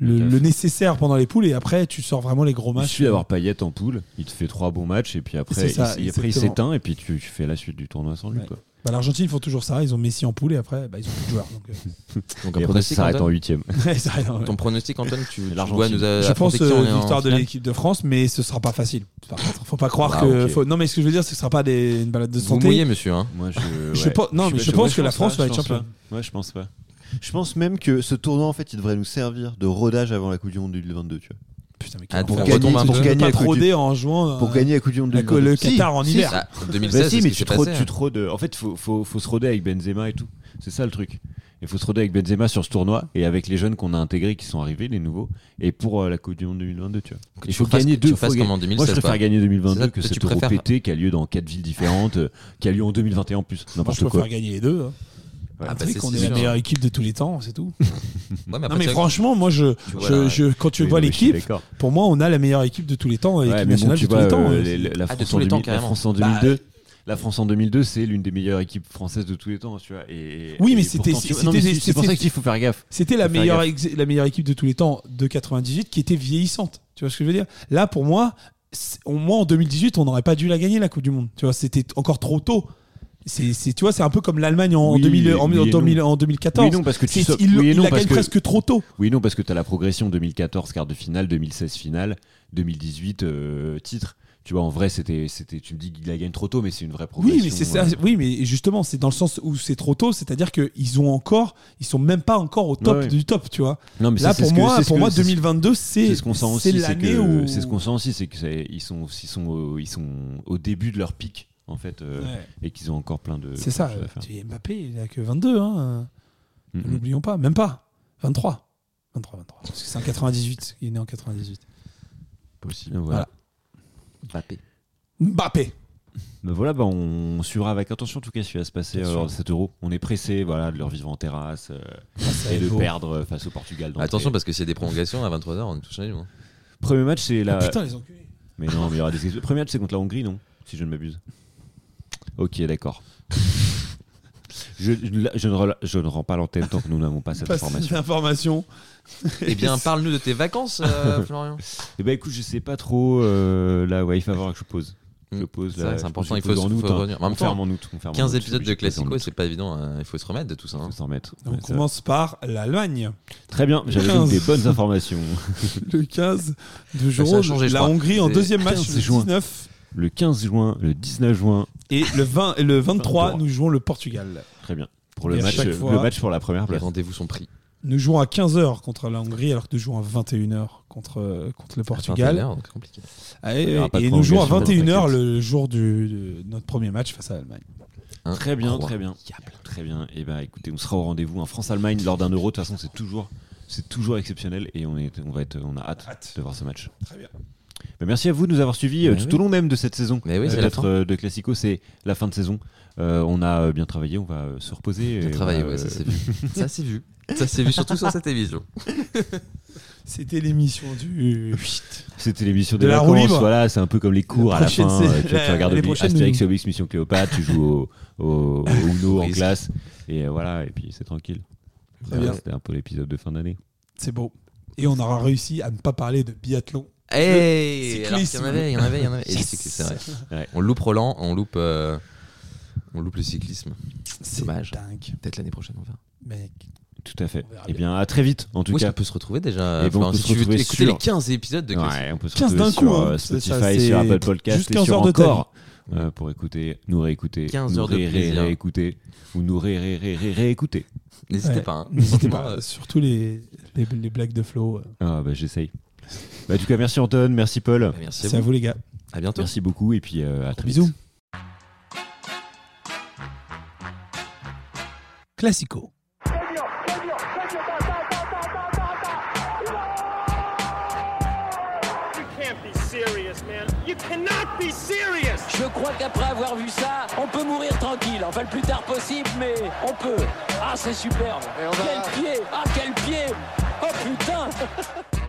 le, nécessaire pendant les poules et après tu sors vraiment les gros Il matchs suffit d'avoir Payet en poule, il te fait trois bons matchs, et puis après, ça, il, et après il s'éteint, et puis tu, tu fais la suite du tournoi sans lui. Ouais. Quoi. Bah, l'Argentine ils font toujours ça ils ont Messi en poule et après bah, ils ont plus de joueurs donc, euh, Donc après, ça pronostic s'arrête en huitième. ouais. Ton pronostic Antoine, tu, tu L'Argentine. dois nous a- je pense euh, victoire de l'équipe de France mais ce sera pas facile Par contre, faut pas croire Ah, que faut- non mais ce que je veux dire c'est que ce sera pas des, une balade de Vous santé mouillez monsieur hein. Moi, je, Je ouais. pense- non, mais je ouais, pense que la France va être championne. pas. Ouais, je pense pas. Je pense même que ce tournoi, en fait, il devrait nous servir de rodage avant la Coupe du Monde 2022. Tu vois. Putain, mais Ah, pour enfer. gagner- Tu pour gagner pas troder en jouant Pour euh, gagner la Coupe du Monde la- 2022. le Si, Qatar en si, hiver. Ah, Bah 2016 si, mais ce tu passé, tu te rodes- En fait, faut, faut, faut se roder avec Benzema et tout. C'est ça le truc. Il faut se roder avec Benzema sur ce tournoi et avec les jeunes qu'on a intégrés qui sont arrivés, les nouveaux, et pour euh, la Coupe du Monde 2022, tu vois. Que Il faut gagner deux fois. comme en Moi, je 2016, préfère quoi. gagner C'est 2022 ça, que préfères- euro pété qui a lieu dans quatre villes différentes, euh, qui a lieu en 2021 en plus. Moi, je N'importe préfère quoi. gagner les deux. hein. Ouais. Tu bah, est la sûr. meilleure équipe de tous les temps, c'est tout. Ouais, mais Non mais franchement, moi je, Tu vois, je, là, je- quand tu Oui, vois l'équipe, pour moi on a la meilleure équipe de tous les temps, l'équipe Ouais, mais bon, nationale tu de tous vois, les temps. euh, les- la, Ah, de France tous en les temps, 2000 la carrément. France en Bah, 2002. La France en 2002, c'est l'une des meilleures équipes françaises de tous les temps, tu vois. Et, Oui, mais c'était- c'est- pour ça qu'il faut faire gaffe. C'était la meilleure, la meilleure équipe de tous les temps de 98 qui était vieillissante. Tu vois ce que je veux dire? Là, pour moi, au moins en 2018, on n'aurait pas dû la gagner la Coupe du Monde. Tu vois, c'était encore trop tôt. C'est, tu vois, c'est un peu comme l'Allemagne en, Oui, 2000 en, oui et 2000 en 2014. Oui, non, parce que tu il, oui et il non, la gagne que- presque trop tôt. Oui, non, parce que tu as la progression 2014, quart de finale, 2016 finale, 2018 euh, titre. Tu vois, en vrai, c'était, c'était, tu me dis qu'il la gagne trop tôt, mais c'est une vraie progression. Oui, mais c'est ça. euh, Oui, mais justement, c'est dans le sens où c'est trop tôt, c'est-à-dire qu'ils ont encore, ils sont même pas encore au top Ouais, ouais. du top, tu vois. Non, mais Là, ça, pour que- moi, pour moi, c'est ce- 2022, c'est C'est ce qu'on sent c'est aussi, c'est l'année où c'est ce qu'on sent aussi, c'est que c'est- ils sont, ils sont, au, ils sont au début de leur pic en fait, euh, Ouais. et qu'ils ont encore plein de. C'est ça. Tu- Mbappé, il a que 22, hein. Mhm. N'oublions pas, même pas. 23. 23, 23. Parce que c'est en 98. Il est né en 98. Possible. Voilà. Mbappé. Mbappé. Ben voilà, ben on suivra avec attention en tout cas ce qui va se passer Bien euh, sûr. lors de cet euro. On est pressé, voilà, de leur vivre en terrasse euh, et de perdre face au Portugal. Attention parce que s'il y a des prolongations à 23h, on est tous nous. hein. Premier match, c'est la. Ah, putain, les enculés. Mais non, mais il y aura des. Le premier match, c'est contre la Hongrie, non? Si je ne m'abuse. Ok, d'accord. Je, je- je ne rela- je ne rends pas l'antenne tant que nous n'avons pas cette Pas cette information. information. Eh bien, parle-nous de tes vacances, euh, Florian. Eh ben écoute, je sais pas trop. euh, là, ouais, il va falloir que je pose. Je Mm. pose C'est là. vrai, c'est important, pose- il faut- en faut août, hein. revenir. En même On ferme temps, en août. on ferme en 15 août, épisodes de Classico, c'est pas évident. hein. Il faut se remettre de tout ça. en hein. Faut s'en remettre. Ouais, on ça- commence par l'Allemagne. Très bien, j'avais donc 15. des bonnes informations. Le 15 de juin. la. Hongrie en deuxième match 15 le juin. 19. Le 15 juin, le 19 juin, Et le, 20, et le 23, 23. nous jouons le Portugal. très bien. Pour le Et à match, chaque euh, fois- le match pour la première Les place. rendez-vous sont pris. Nous jouons à 15h contre la Hongrie alors que nous jouons à 21h contre, euh, contre le Portugal. 21 heures, donc c'est compliqué. Ah, et Il y aura pas de et nous jouons à prolongation, 21h t'inquiète. le jour du, de notre premier match face à l'Allemagne. Très bien, très bien. Très bien. Et ben écoutez, on sera au rendez-vous. En France-Allemagne lors d'un euro, de toute façon, c'est toujours, c'est toujours exceptionnel et on est, on va être, on a hâte, Hâte. de voir ce match. Très bien. Bah, merci à vous de nous avoir suivis euh, Mais tout oui. au long même de cette saison. Mais oui, c'est Euh, la d'être, fin. euh, de Classico, c'est la fin de saison. Euh, on a euh, bien travaillé, on va euh, se reposer. Bien travaillé, on va, ouais, ça s'est vu. Ça s'est vu. Ça s'est vu surtout sur cette émission. C'était l'émission du. C'était l'émission De des la vacances. Voilà, c'est un peu comme les cours La à la fin. c'est- euh, tu, vois, tu la- regardes Obli- Astérix nous- Obélix Mission Cléopâtre, tu joues au, au, au Uno en classe. Et euh, voilà, et puis c'est tranquille. C'était un peu l'épisode de fin d'année. C'est beau. Et on aura réussi à ne pas parler de biathlon. Hey alors qu'il y en avait, il y en avait, il y en avait. Et les Yes. cyclistes, c'est vrai. Ouais. On loupe Roland, on loupe, euh, on loupe le cyclisme. C'est Dommage. dingue, Peut-être l'année prochaine, on verra. mec. Tout à fait. On Et bien. à très vite, en tout cas. qu'on peut se retrouver déjà Et bon, on Enfin, peut Si se tu veux retrouver écouter sur- les 15 épisodes de. Ouais, on peut se 15 retrouver d'un sur coup, hein. euh, Spotify, ça, sur Apple Podcast juste et 15 sur heures de euh, pour écouter, nous réécouter, 15 nous heures de ré- réécouter ou nous ré- ré- ré- ré- réécouter. N'hésitez Ouais. pas. hein. N'hésitez pas. euh, Surtout les, les, les blagues de Flo. Ah bah j'essaye. Bah, en tout cas, merci Anton, merci Paul, bah, Merci à à vous. les gars. À bientôt. merci beaucoup et puis euh, à très vite. Bisous. Classico. Je crois qu'après avoir vu ça, on peut mourir tranquille. Enfin, le plus tard possible, mais on peut. Ah, c'est superbe. Quel pied Ah, quel pied Oh putain